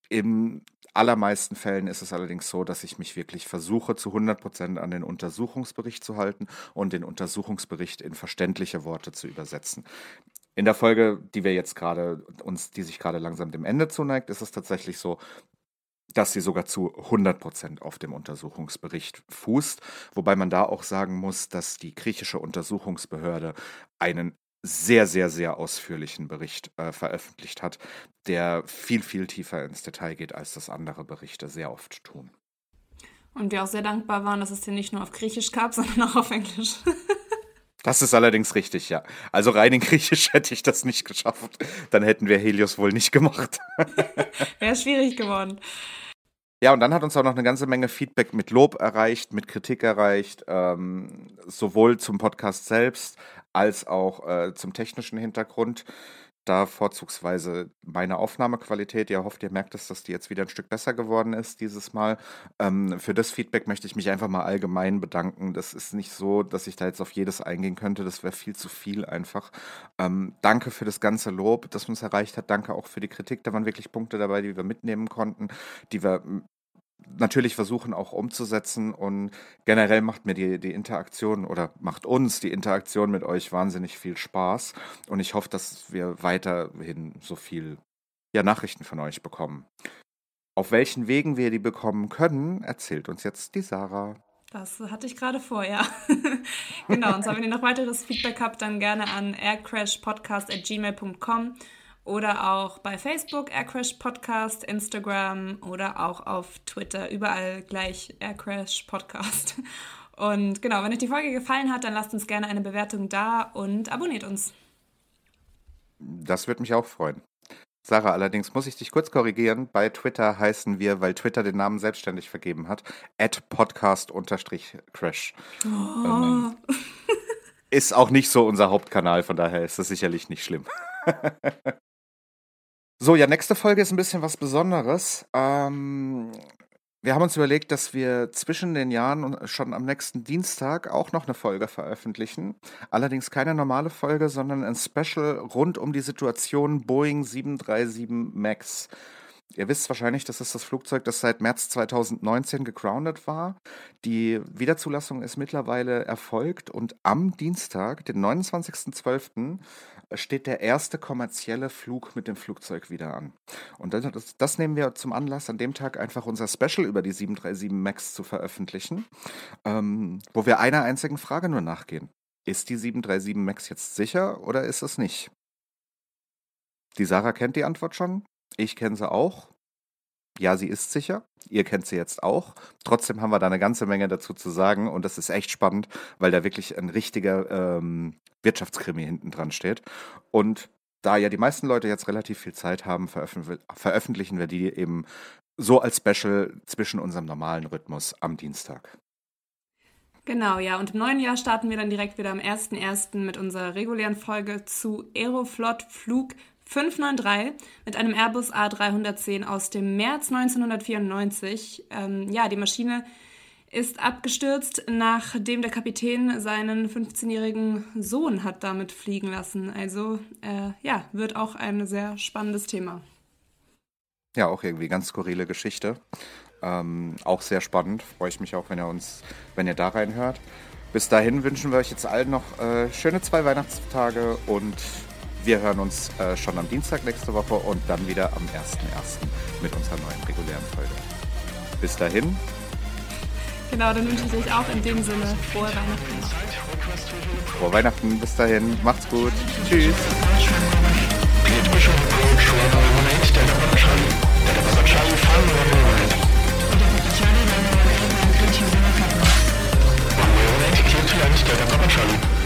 Im allermeisten Fällen ist es allerdings so, dass ich mich wirklich versuche, zu 100 Prozent an den Untersuchungsbericht zu halten und den Untersuchungsbericht in verständliche Worte zu übersetzen. In der Folge, die wir jetzt gerade uns, die sich gerade langsam dem Ende zuneigt, ist es tatsächlich so, dass sie sogar zu 100 Prozent auf dem Untersuchungsbericht fußt, wobei man da auch sagen muss, dass die griechische Untersuchungsbehörde einen sehr, sehr, sehr ausführlichen Bericht äh, veröffentlicht hat, der viel, viel tiefer ins Detail geht, als das andere Berichte sehr oft tun. Und wir auch sehr dankbar waren, dass es den nicht nur auf Griechisch gab, sondern auch auf Englisch. Das ist allerdings richtig, ja. Also rein in Griechisch hätte ich das nicht geschafft. Dann hätten wir Helios wohl nicht gemacht. Wäre schwierig geworden. Ja, und dann hat uns auch noch eine ganze Menge Feedback mit Lob erreicht, mit Kritik erreicht, ähm, sowohl zum Podcast selbst als auch äh, zum technischen Hintergrund. Da vorzugsweise meine Aufnahmequalität. Ihr hofft, ihr merkt es, dass die jetzt wieder ein Stück besser geworden ist dieses Mal. Ähm, für das Feedback möchte ich mich einfach mal allgemein bedanken. Das ist nicht so, dass ich da jetzt auf jedes eingehen könnte. Das wäre viel zu viel einfach. Ähm, danke für das ganze Lob, das uns erreicht hat. Danke auch für die Kritik. Da waren wirklich Punkte dabei, die wir mitnehmen konnten, die wir natürlich versuchen auch umzusetzen und generell macht mir die, die Interaktion oder macht uns die Interaktion mit euch wahnsinnig viel Spaß und ich hoffe, dass wir weiterhin so viel ja, Nachrichten von euch bekommen. Auf welchen Wegen wir die bekommen können, erzählt uns jetzt die Sarah. Das hatte ich gerade vor, ja. genau, und zwar, wenn ihr noch weiteres Feedback habt, dann gerne an aircrashpodcast.gmail.com oder auch bei Facebook Aircrash Podcast, Instagram oder auch auf Twitter, überall gleich Aircrash Podcast. Und genau, wenn euch die Folge gefallen hat, dann lasst uns gerne eine Bewertung da und abonniert uns. Das würde mich auch freuen. Sarah, allerdings muss ich dich kurz korrigieren. Bei Twitter heißen wir, weil Twitter den Namen selbstständig vergeben hat, at podcast-crash. Oh. Ähm, ist auch nicht so unser Hauptkanal, von daher ist das sicherlich nicht schlimm. So, ja, nächste Folge ist ein bisschen was Besonderes. Ähm, wir haben uns überlegt, dass wir zwischen den Jahren und schon am nächsten Dienstag auch noch eine Folge veröffentlichen. Allerdings keine normale Folge, sondern ein Special rund um die Situation Boeing 737 MAX. Ihr wisst wahrscheinlich, das ist das Flugzeug, das seit März 2019 gegroundet war. Die Wiederzulassung ist mittlerweile erfolgt und am Dienstag, den 29.12., steht der erste kommerzielle Flug mit dem Flugzeug wieder an. Und das, das, nehmen wir zum Anlass, an dem Tag einfach unser Special über die 737 MAX zu veröffentlichen, ähm, wo wir einer einzigen Frage nur nachgehen. Ist die 737 MAX jetzt sicher oder ist es nicht? Die Sarah kennt die Antwort schon. Ich kenne sie auch. Ja, sie ist sicher. Ihr kennt sie jetzt auch. Trotzdem haben wir da eine ganze Menge dazu zu sagen und das ist echt spannend, weil da wirklich ein richtiger ähm, Wirtschaftskrimi hinten dran steht. Und da ja die meisten Leute jetzt relativ viel Zeit haben, veröffentlichen wir die eben so als Special zwischen unserem normalen Rhythmus am Dienstag. Genau, ja. Und im neuen Jahr starten wir dann direkt wieder am 1.1. mit unserer regulären Folge zu Aeroflot Flug 593 mit einem Airbus A310 aus dem März 1994. Ähm, ja, die Maschine ist abgestürzt, nachdem der Kapitän seinen 15-jährigen Sohn hat damit fliegen lassen. Also äh, ja, wird auch ein sehr spannendes Thema. Ja, auch irgendwie ganz skurrile Geschichte. Ähm, auch sehr spannend. Freue ich mich auch, wenn ihr uns, wenn ihr da reinhört. Bis dahin wünschen wir euch jetzt allen noch äh, schöne zwei Weihnachtstage und wir hören uns äh, schon am Dienstag nächste Woche und dann wieder am 1.1. mit unserer neuen regulären Folge. Bis dahin. Genau, dann wünsche ich euch auch in dem Sinne frohe Weihnachten. Frohe Weihnachten, bis dahin. Macht's gut. Tschüss. Charlie.